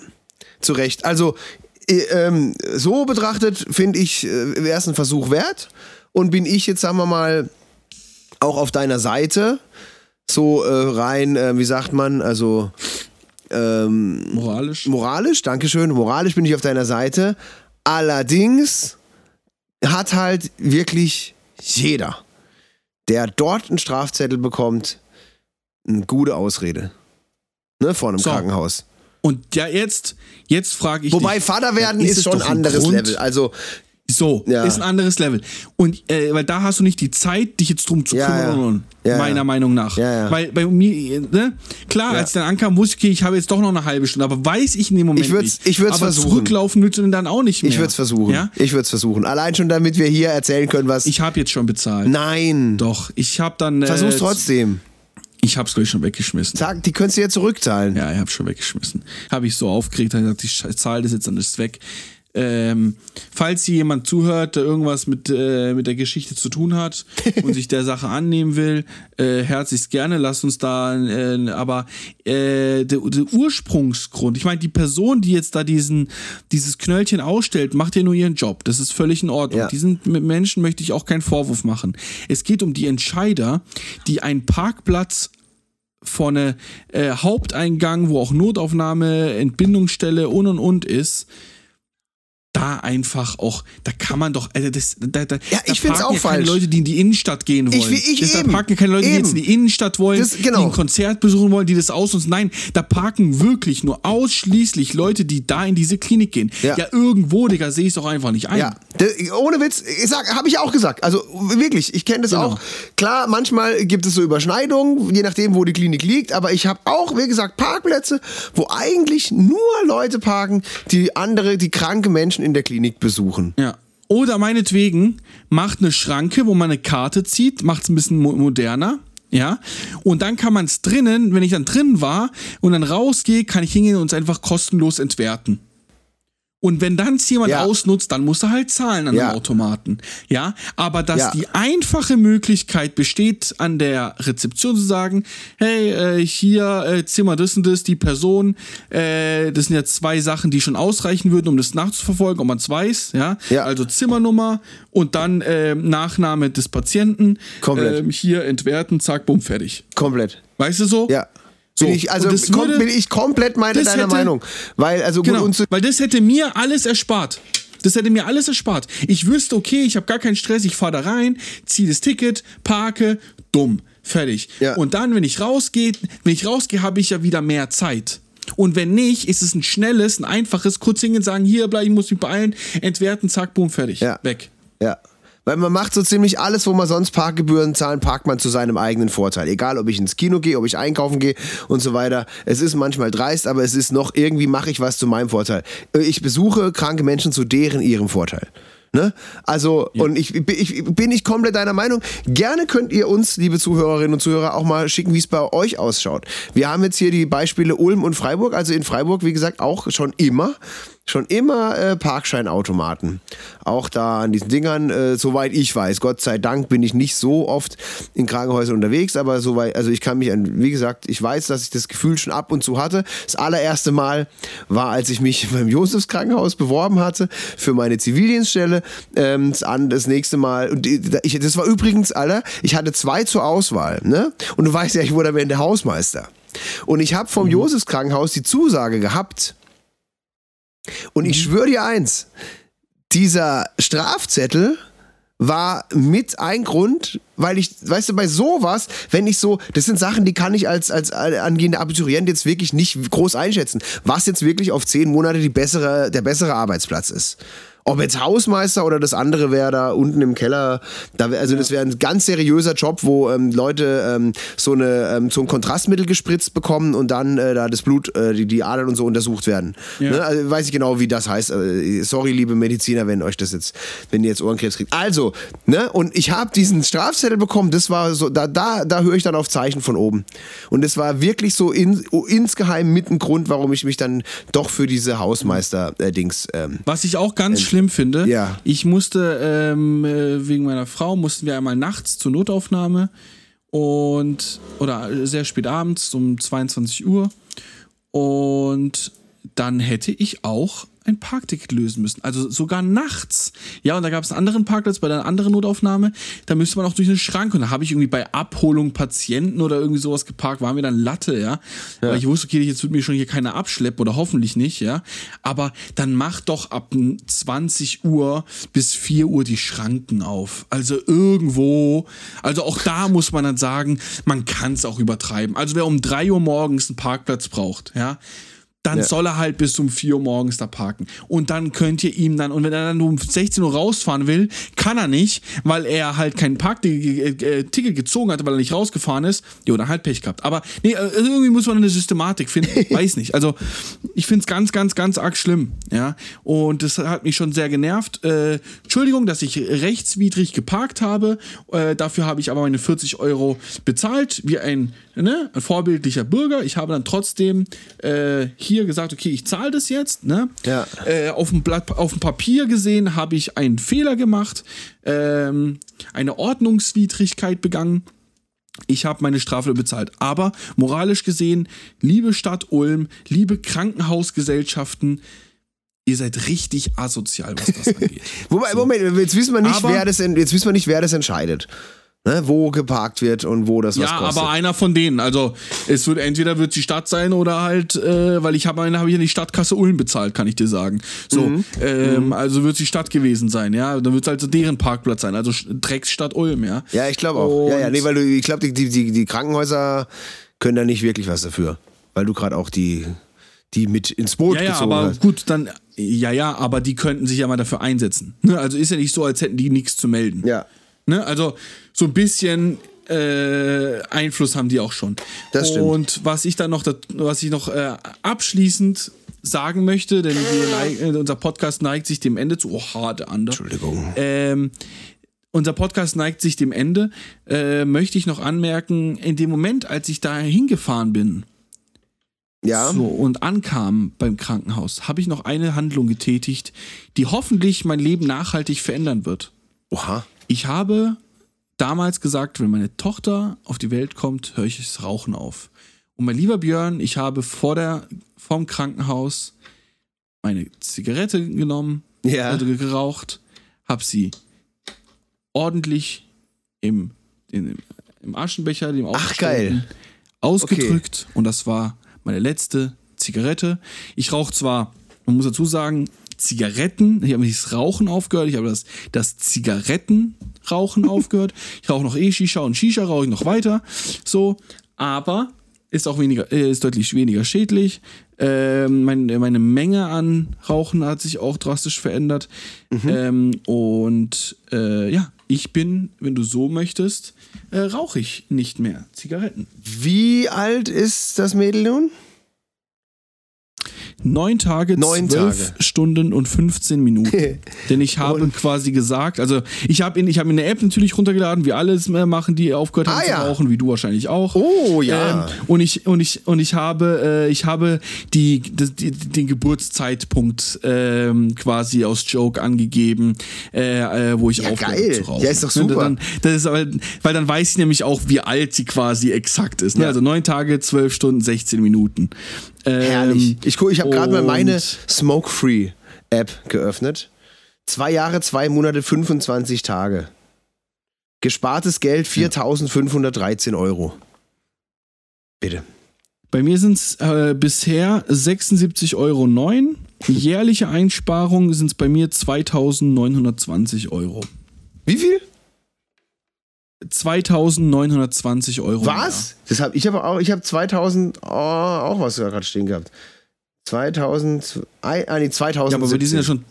zu Recht. Also, äh, ähm, so betrachtet finde ich, äh, wäre es ein Versuch wert. Und bin ich jetzt, sagen wir mal, auch auf deiner Seite, so äh, rein, äh, wie sagt man, also ähm, Moralisch. moralisch, Dankeschön, moralisch bin ich auf deiner Seite. Allerdings hat halt wirklich jeder, der dort einen Strafzettel bekommt, eine gute Ausrede. Ne, vor einem So. Krankenhaus. Und ja, jetzt, jetzt frage ich Wobei dich, Vater werden ist, es schon ein anderes Grund, Level. Also, So, Ja. ist ein anderes Level. Und äh, weil da hast du nicht die Zeit, dich jetzt drum zu Ja, kümmern, ja. Meiner. Meinung nach. Weil bei mir, ne? Klar, als ich dann ankam, wusste ich, okay, ich habe jetzt doch noch eine halbe Stunde, aber weiß ich in dem Moment Ich würd's- nicht. ich würd's aber versuchen. zurücklaufen nützt du dann auch nicht mehr. ich würde es versuchen. Ich würde es versuchen. Allein schon, damit wir hier erzählen können, was. Ich habe jetzt schon bezahlt. Nein. Doch, ich habe dann. Äh, Versuch's trotzdem. Ich habe es gleich schon weggeschmissen. Sag, die könntest du ja zurückzahlen. Ja, ich habe schon weggeschmissen. Habe ich so aufgeregt, dann gesagt, ich zahle das jetzt, dann ist es weg. Ähm, falls hier jemand zuhört, der irgendwas mit, äh, mit der Geschichte zu tun hat und sich der Sache annehmen will, äh, herzlichst gerne, lasst uns da, äh, aber äh, der, der Ursprungsgrund, ich meine, die Person, die jetzt da diesen, dieses Knöllchen ausstellt, macht ja nur ihren Job. Das ist völlig in Ordnung. Ja. Diesen Menschen möchte ich auch keinen Vorwurf machen. Es geht um die Entscheider, die einen Parkplatz vorne äh, Haupteingang, wo auch Notaufnahme, Entbindungsstelle und und und ist. Da einfach auch, da kann man doch, also das, da, da, Ja, da ich find's parken auch ja keine falsch. Leute, die in die Innenstadt gehen wollen. Ich- ich das, da eben. parken keine Leute, die Eben. jetzt in die Innenstadt wollen, Das- genau. die ein Konzert besuchen wollen, die das ausnutzen. Nein, da parken wirklich nur ausschließlich Leute, die da in diese Klinik gehen. Ja. Ja, irgendwo, Digga, sehe ich es doch einfach nicht ein. Ja, ohne Witz, ich sag, habe ich auch gesagt. Also wirklich, ich kenne das Genau. auch. Klar, manchmal gibt es so Überschneidungen, je nachdem, wo die Klinik liegt. Aber ich habe auch, wie gesagt, Parkplätze, wo eigentlich nur Leute parken, die andere, die kranke Menschen in der Klinik besuchen. Ja. Oder meinetwegen macht eine Schranke, wo man eine Karte zieht, macht es ein bisschen mo moderner. Ja, und dann kann man es drinnen, wenn ich dann drin war und dann rausgehe, kann ich hingehen und es einfach kostenlos entwerten. Und wenn dann es jemand Ja. ausnutzt, dann muss er halt zahlen an Ja. dem Automaten. Ja, aber dass Ja. die einfache Möglichkeit besteht, an der Rezeption zu sagen, hey, äh, hier äh, Zimmer das und das, die Person, äh, das sind ja zwei Sachen, die schon ausreichen würden, um das nachzuverfolgen, ob man es weiß. Ja? Ja. also Zimmernummer und dann äh, Nachname des Patienten. Komplett. Ähm, hier entwerten, zack, bumm, fertig. Komplett. Weißt du so? Ja. So, Bin ich, also kom würde- bin ich komplett meine, deiner hätte- Meinung. Weil, also gut, Genau, uns, weil das hätte mir alles erspart. Das hätte mir alles erspart. Ich wüsste, okay, ich habe gar keinen Stress, ich fahre da rein, ziehe das Ticket, parke, dumm, fertig. Ja. Und dann, wenn ich rausgehe, wenn ich rausgehe, habe ich ja wieder mehr Zeit. Und wenn nicht, ist es ein schnelles, ein einfaches, kurz hingehen, sagen, hier, bleib, ich muss mich beeilen, entwerten, zack, boom, fertig. Ja. Weg. Ja. Weil man macht so ziemlich alles, wo man sonst Parkgebühren zahlen, parkt man zu seinem eigenen Vorteil. Egal, ob ich ins Kino gehe, ob ich einkaufen gehe und so weiter. Es ist manchmal dreist, aber es ist noch irgendwie mache ich was zu meinem Vorteil. Äh, Ich besuche kranke Menschen zu deren ihrem Vorteil. Ne? Also, und ich, ich, ich bin nicht komplett deiner Meinung. Gerne könnt ihr uns, liebe Zuhörerinnen und Zuhörer, auch mal schicken, wie es bei euch ausschaut. Wir haben jetzt hier die Beispiele Ulm und Freiburg. Also in Freiburg, wie gesagt, auch schon immer schon immer äh, Parkscheinautomaten. Auch da an diesen Dingern, äh, soweit ich weiß. Gott sei Dank bin ich nicht so oft in Krankenhäusern unterwegs, aber soweit, also ich kann mich an, wie gesagt, ich weiß, dass ich das Gefühl schon ab und zu hatte. Das allererste Mal war, als ich mich beim Josefs Krankenhaus beworben hatte für meine Zivildienststelle. Ähm, das, an, das nächste Mal, und ich, das war übrigens, Alter, ich hatte zwei zur Auswahl, ne? Und du weißt ja, ich wurde am Ende Hausmeister. Und ich habe vom Josefs Krankenhaus die Zusage gehabt, und ich schwöre dir eins, dieser Strafzettel war mit ein Grund, weil ich, weißt du, bei sowas, wenn ich so, das sind Sachen, die kann ich als, als angehender Abiturient jetzt wirklich nicht groß einschätzen, was jetzt wirklich auf zehn Monate die bessere, der bessere Arbeitsplatz ist. Ob jetzt Hausmeister oder das andere wäre da unten im Keller, da wär, also das wäre ein ganz seriöser Job, wo ähm, Leute ähm, so, eine, ähm, so ein Kontrastmittel gespritzt bekommen und dann äh, da das Blut, äh, die, die Adern und so untersucht werden. Ja. Ne? Also weiß ich genau, wie das heißt. Äh, Sorry, liebe Mediziner, wenn euch das jetzt, wenn ihr jetzt Ohrenkrebs kriegt. Also, ne, und ich habe diesen Strafzettel bekommen, das war so, da, da, da höre ich dann auf Zeichen von oben. Und das war wirklich so in, insgeheim mit ein Grund, warum ich mich dann doch für diese Hausmeister-Dings ähm, Was ich auch ganz schlimm finde, Ja. ich musste ähm, äh, wegen meiner Frau mussten wir einmal nachts zur Notaufnahme und oder äh, sehr spät abends um 22 Uhr und dann hätte ich auch ein Parkticket lösen müssen. Also sogar nachts. Ja, und da gab es einen anderen Parkplatz bei einer anderen Notaufnahme. Da müsste man auch durch einen Schrank. Und da habe ich irgendwie bei Abholung Patienten oder irgendwie sowas geparkt. War mir dann Latte, ja. Weil ich wusste, okay, jetzt wird mir schon hier keiner abschleppen oder hoffentlich nicht, ja. Aber dann mach doch ab 20 Uhr bis 4 Uhr die Schranken auf. Also irgendwo. Also auch da muss man dann sagen, man kann es auch übertreiben. Also wer um 3 Uhr morgens einen Parkplatz braucht, ja dann Ja. soll er halt bis um 4 Uhr morgens da parken. Und dann könnt ihr ihm dann, und wenn er dann um 16 Uhr rausfahren will, kann er nicht, weil er halt kein Parkticket äh, Ticket gezogen hatte, weil er nicht rausgefahren ist. Jo, dann halt Pech gehabt. Aber nee, äh, irgendwie muss man eine Systematik finden. Weiß nicht. Also ich finde es ganz, ganz, ganz arg schlimm. Ja. Und das hat mich schon sehr genervt. Äh, Entschuldigung, dass ich rechtswidrig geparkt habe. Äh, dafür habe ich aber meine 40 Euro bezahlt, wie ein, ne, ein vorbildlicher Bürger. Ich habe dann trotzdem äh, hier gesagt, okay, ich zahle das jetzt. Ne? Ja. Äh, auf, dem Blatt, auf dem Papier gesehen habe ich einen Fehler gemacht, ähm, eine Ordnungswidrigkeit begangen. Ich habe meine Strafe bezahlt. Aber moralisch gesehen, liebe Stadt Ulm, liebe Krankenhausgesellschaften, ihr seid richtig asozial, was das angeht. Wobei, Moment, jetzt wissen wir nicht, Aber- wer das, jetzt wissen wir nicht, wer das entscheidet. Ne? Wo geparkt wird und wo das was Ja, kostet. aber einer von denen. Also es wird entweder wird die Stadt sein oder halt, äh, weil ich habe eine habe ich ja die Stadtkasse Ulm bezahlt, kann ich dir sagen. So, Mhm. ähm, also wird es die Stadt gewesen sein, ja. Dann wird es also deren Parkplatz sein, also Drecksstadt Ulm, ja. ja, ich glaube auch. Ja, ja, nee, weil du, ich glaube, die, die, die, die Krankenhäuser können da nicht wirklich was dafür. Weil du gerade auch die, die mit ins Boot Ja, ja, gezogen aber hast. gut, dann, ja, ja, aber die könnten sich ja mal dafür einsetzen. Ne? Also ist ja nicht so, als hätten die nichts zu melden. Ja. Ne? Also so ein bisschen äh, Einfluss haben die auch schon. Das stimmt. Und was ich dann noch, was ich noch äh, abschließend sagen möchte, denn wir neig, äh, unser Podcast neigt sich dem Ende zu. Oh, harte andere. Entschuldigung. Ähm, unser Podcast neigt sich dem Ende. Äh, möchte ich noch anmerken, in dem Moment, als ich da hingefahren bin, Ja. so, und ankam beim Krankenhaus, habe ich noch eine Handlung getätigt, die hoffentlich mein Leben nachhaltig verändern wird. Oha. Ich habe damals gesagt, wenn meine Tochter auf die Welt kommt, höre ich das Rauchen auf. Und mein lieber Björn, ich habe vor der, vom Krankenhaus meine Zigarette genommen, Ja. also geraucht, habe sie ordentlich im, in, im Aschenbecher, dem Ach, geil. ausgedrückt und das war meine letzte Zigarette. Ich rauche zwar, man muss dazu sagen, Zigaretten, ich habe nicht das Rauchen aufgehört, ich habe das, das Zigarettenrauchen aufgehört. Ich rauche noch E-Shisha und Shisha rauche ich noch weiter. So, aber ist auch weniger, äh, ist deutlich weniger schädlich. Ähm, meine, meine Menge an Rauchen hat sich auch drastisch verändert. Ähm, und äh, ja, ich bin, wenn du so möchtest, äh, rauche ich nicht mehr Zigaretten. Wie alt ist das Mädel nun? Neun Tage, Neun zwölf Tage. Stunden und 15 Minuten. Denn ich habe quasi gesagt, also ich habe in, ich habe in der App natürlich runtergeladen, wie alles machen, die aufgehört haben Ah, zu ja. rauchen, wie du wahrscheinlich auch. Oh, ja. Ähm, und ich und ich und ich habe äh, ich habe die, die den Geburtszeitpunkt ähm, quasi aus Joke angegeben, äh, äh, wo ich Ja, aufgehört geil. habe zu rauchen. Ja, ist doch Ne, super. Dann, das ist, aber- weil dann weiß ich nämlich auch, wie alt sie quasi exakt ist. Ne? Ja. Also neun Tage, zwölf Stunden, 16 Minuten. Ähm, Herrlich. Ich, guck, ich habe gerade mal meine Smoke-Free-App geöffnet. Zwei Jahre, zwei Monate, 25 Tage. Gespartes Geld 4.513 Euro. Bitte. Bei mir sind es äh, bisher 76,09 Euro. Jährliche Einsparung sind es bei mir 2.920 Euro. Wie viel? 2.920 Euro. Was? Das hab, ich habe auch, ich habe 2000, oh, auch was da gerade stehen gehabt. 2000, ah nee, 2000. Ja, aber die sind ja schon.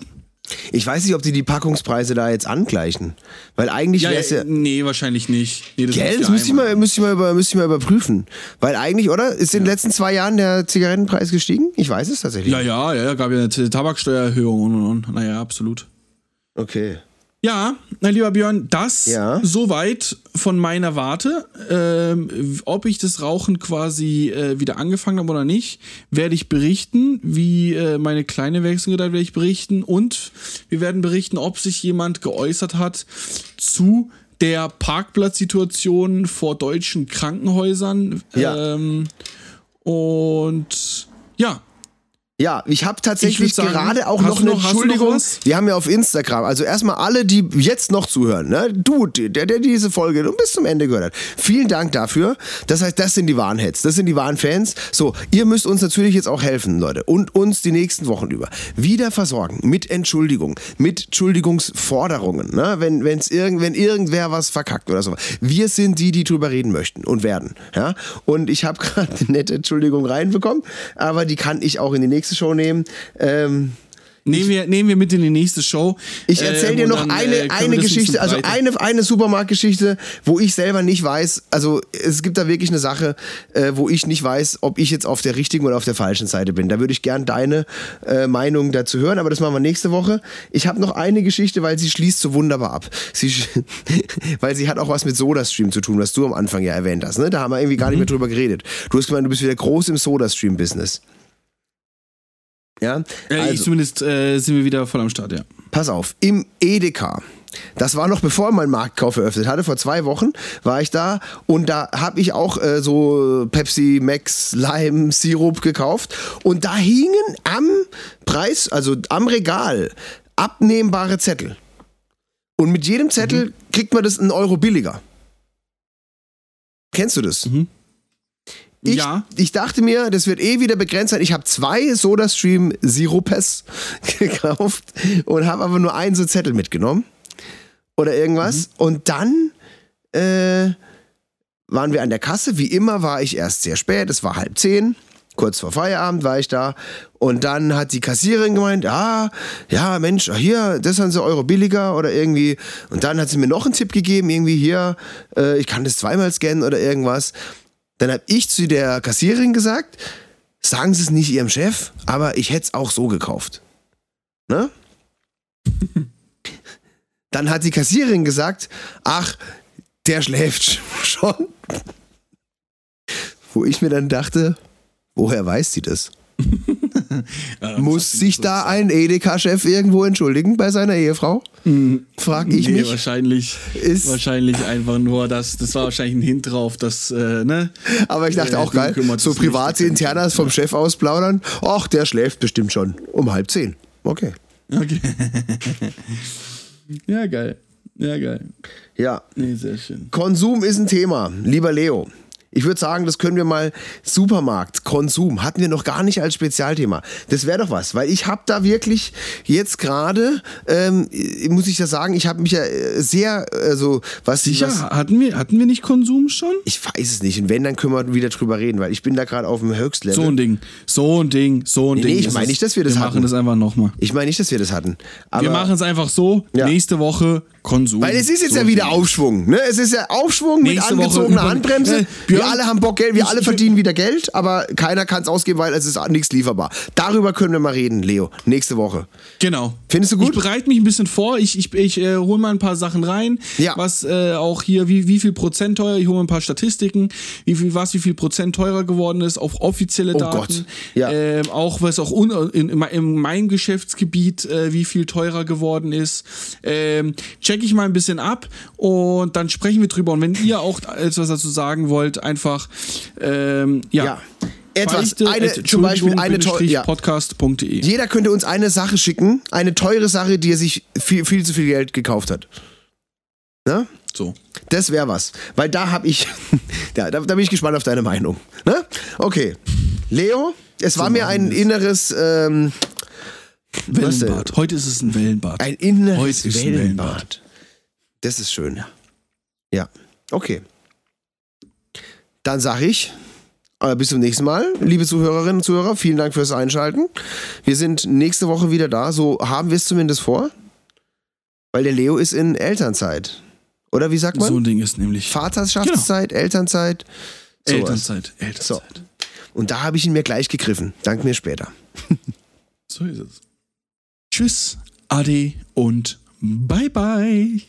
Ich weiß nicht, ob die die Packungspreise da jetzt angleichen. Weil eigentlich Ja, wäre es ja. nee, wahrscheinlich nicht. Nee, das Gell, das müsste ich, mal, müsste, ich mal über, müsste ich mal überprüfen. Weil eigentlich, oder? Ist in den letzten zwei Jahren der Zigarettenpreis gestiegen? Ich weiß es tatsächlich. Ja, ja, ja, gab ja eine Tabaksteuererhöhung und und und. Naja, absolut. Okay. Ja, mein lieber Björn, das Ja. soweit von meiner Warte. Ähm, ob ich das Rauchen quasi äh, wieder angefangen habe oder nicht, werde ich berichten. Wie äh, meine kleine Wechselgedeiht werde ich berichten. Und wir werden berichten, ob sich jemand geäußert hat zu der Parkplatzsituation vor deutschen Krankenhäusern. Ja. Ähm, und ja, Ja, ich habe tatsächlich Ich sagen, gerade auch noch eine noch- noch Entschuldigung. was? Wir haben ja auf Instagram, also erstmal alle, die jetzt noch zuhören, ne? Du, der, der diese Folge bis zum Ende gehört hat. Vielen Dank dafür. Das heißt, das sind die wahren Heads, das sind die wahren Fans. So, ihr müsst uns natürlich jetzt auch helfen, Leute, und uns die nächsten Wochen über wieder versorgen mit Entschuldigung, mit Entschuldigungsforderungen, ne? Wenn wenn's irgend, wenn irgendwer was verkackt oder so. Wir sind die, die drüber reden möchten und werden, ja? Und ich habe gerade eine nette Entschuldigung reinbekommen, aber die kann ich auch in die nächste Show nehmen. Ähm, nehmen wir, nehmen wir mit in die nächste Show. ich erzähle Ähm, dir noch dann, eine, äh, eine Geschichte, also eine, eine Supermarktgeschichte, wo ich selber nicht weiß, also es gibt da wirklich eine Sache, äh, wo ich nicht weiß, ob ich jetzt auf der richtigen oder auf der falschen Seite bin. Da würde ich gern deine äh, Meinung dazu hören, aber das machen wir nächste Woche. Ich habe noch eine Geschichte, weil sie schließt so wunderbar ab. Sie, weil sie hat auch was mit SodaStream zu tun, was du am Anfang ja erwähnt hast. Ne? Da haben wir irgendwie gar Mhm. nicht mehr drüber geredet. Du hast gemeint, du bist wieder groß im SodaStream-Business. Ja, Äh, ich also- zumindest äh, sind wir wieder voll am Start, ja. Pass auf, im Edeka. Das war noch bevor mein Marktkauf eröffnet hatte. Vor zwei Wochen war ich da und da habe ich auch äh, so Pepsi Max Lime Sirup gekauft und da hingen am Preis, also am Regal, abnehmbare Zettel. Und mit jedem Zettel kriegt man das einen Euro billiger. Kennst du das? Ich, ja. ich dachte mir, das wird eh wieder begrenzt sein. Ich habe zwei SodaStream Sirupes gekauft und habe aber nur einen so Zettel mitgenommen. Oder irgendwas. Und dann äh, waren wir an der Kasse. Wie immer war ich erst sehr spät. Es war halb zehn. Kurz vor Feierabend war ich da. Und dann hat die Kassiererin gemeint, ah, ja, Mensch, hier, das sind sie Euro billiger oder irgendwie. Und dann hat sie mir noch einen Tipp gegeben, irgendwie hier, äh, ich kann das zweimal scannen oder irgendwas. Dann habe ich zu der Kassiererin gesagt, sagen Sie es nicht Ihrem Chef, aber ich hätte es auch so gekauft. Ne? Dann hat die Kassiererin gesagt, ach, der schläft schon. Wo ich mir dann dachte, woher weiß sie das? Muss sich da ein Edeka-Chef irgendwo entschuldigen bei seiner Ehefrau? Frag ich nee, mich. wahrscheinlich. Ist- wahrscheinlich einfach nur das. Das war wahrscheinlich ein Hint drauf, dass, äh, ne? Aber ich dachte Äh, auch geil, so das Internas vom Chef aus plaudern. Ach, der schläft bestimmt schon um halb zehn. Okay. Okay. ja, geil. Ja, geil. Ja, Nee, sehr schön. Konsum ist ein Thema, lieber Leo. Ich würde sagen, das können wir mal Supermarkt, Konsum, hatten wir noch gar nicht als Spezialthema. Das wäre doch was, weil ich habe da wirklich jetzt gerade, ähm, muss ich ja sagen, ich habe mich ja äh, sehr, also was Sicher, was, hatten wir, hatten wir nicht Konsum schon? ich weiß es nicht. Und wenn, dann können wir wieder drüber reden, weil ich bin da gerade auf dem Höchstlevel. So ein Ding, so ein Ding, so ein Nee, Ding. nee, ich meine nicht, dass wir das Wir hatten. machen das einfach nochmal. Ich meine nicht, dass wir das hatten. Aber Wir machen es einfach so, Ja. nächste Woche Konsum. Weil es ist jetzt so ja wieder. Aufschwung. Ne? Es ist ja Aufschwung mit Nächste angezogener Handbremse. Äh, wir Björn, alle haben Bock Geld, wir ich- alle verdienen wieder Geld, aber keiner kann es ausgeben, weil es ist nichts lieferbar. Darüber können wir mal reden, Leo. Nächste Woche. Genau. Findest du gut? Ich bereite mich ein bisschen vor. Ich, ich, ich äh, hole mal ein paar Sachen rein. Ja. Was äh, auch hier, wie, wie viel Prozent teuer. Ich hole mal ein paar Statistiken, wie viel was, wie viel Prozent teurer geworden ist, auf offizielle Oh Daten. Gott. Ja. Ähm, auch was auch un, in, in, in meinem Geschäftsgebiet, äh, wie viel teurer geworden ist. Ähm, check ich mal ein bisschen ab und dann sprechen wir drüber. Und wenn ihr auch etwas dazu sagen wollt, einfach ähm, ja. Ja. Etwas, eine, zum Beispiel eine teure, ja. podcast.de. Jeder könnte uns eine Sache schicken, eine teure Sache, die er sich viel, viel zu viel Geld gekauft hat. Ne? So. Das wäre was. Weil da habe ich, ja, da, da bin ich gespannt auf deine Meinung. Ne? Okay. Leo, es war mir ein inneres, ähm? Wellenbad. Heute ist es ein Wellenbad. ein inneres Heute ist ein Wellenbad. Das ist schön. Ja. Ja. Okay. Dann sage ich, äh, bis zum nächsten Mal, liebe Zuhörerinnen und Zuhörer. Vielen Dank fürs Einschalten. Wir sind nächste Woche wieder da. So haben wir es zumindest vor. Weil der Leo ist in Elternzeit. Oder wie sagt man? So ein Ding ist nämlich Vaterschaftszeit, Elternzeit. sowas. Elternzeit. Elternzeit. Und da habe ich ihn mir gleich gegriffen. Dank mir später. So ist es. Tschüss, Ade und bye bye.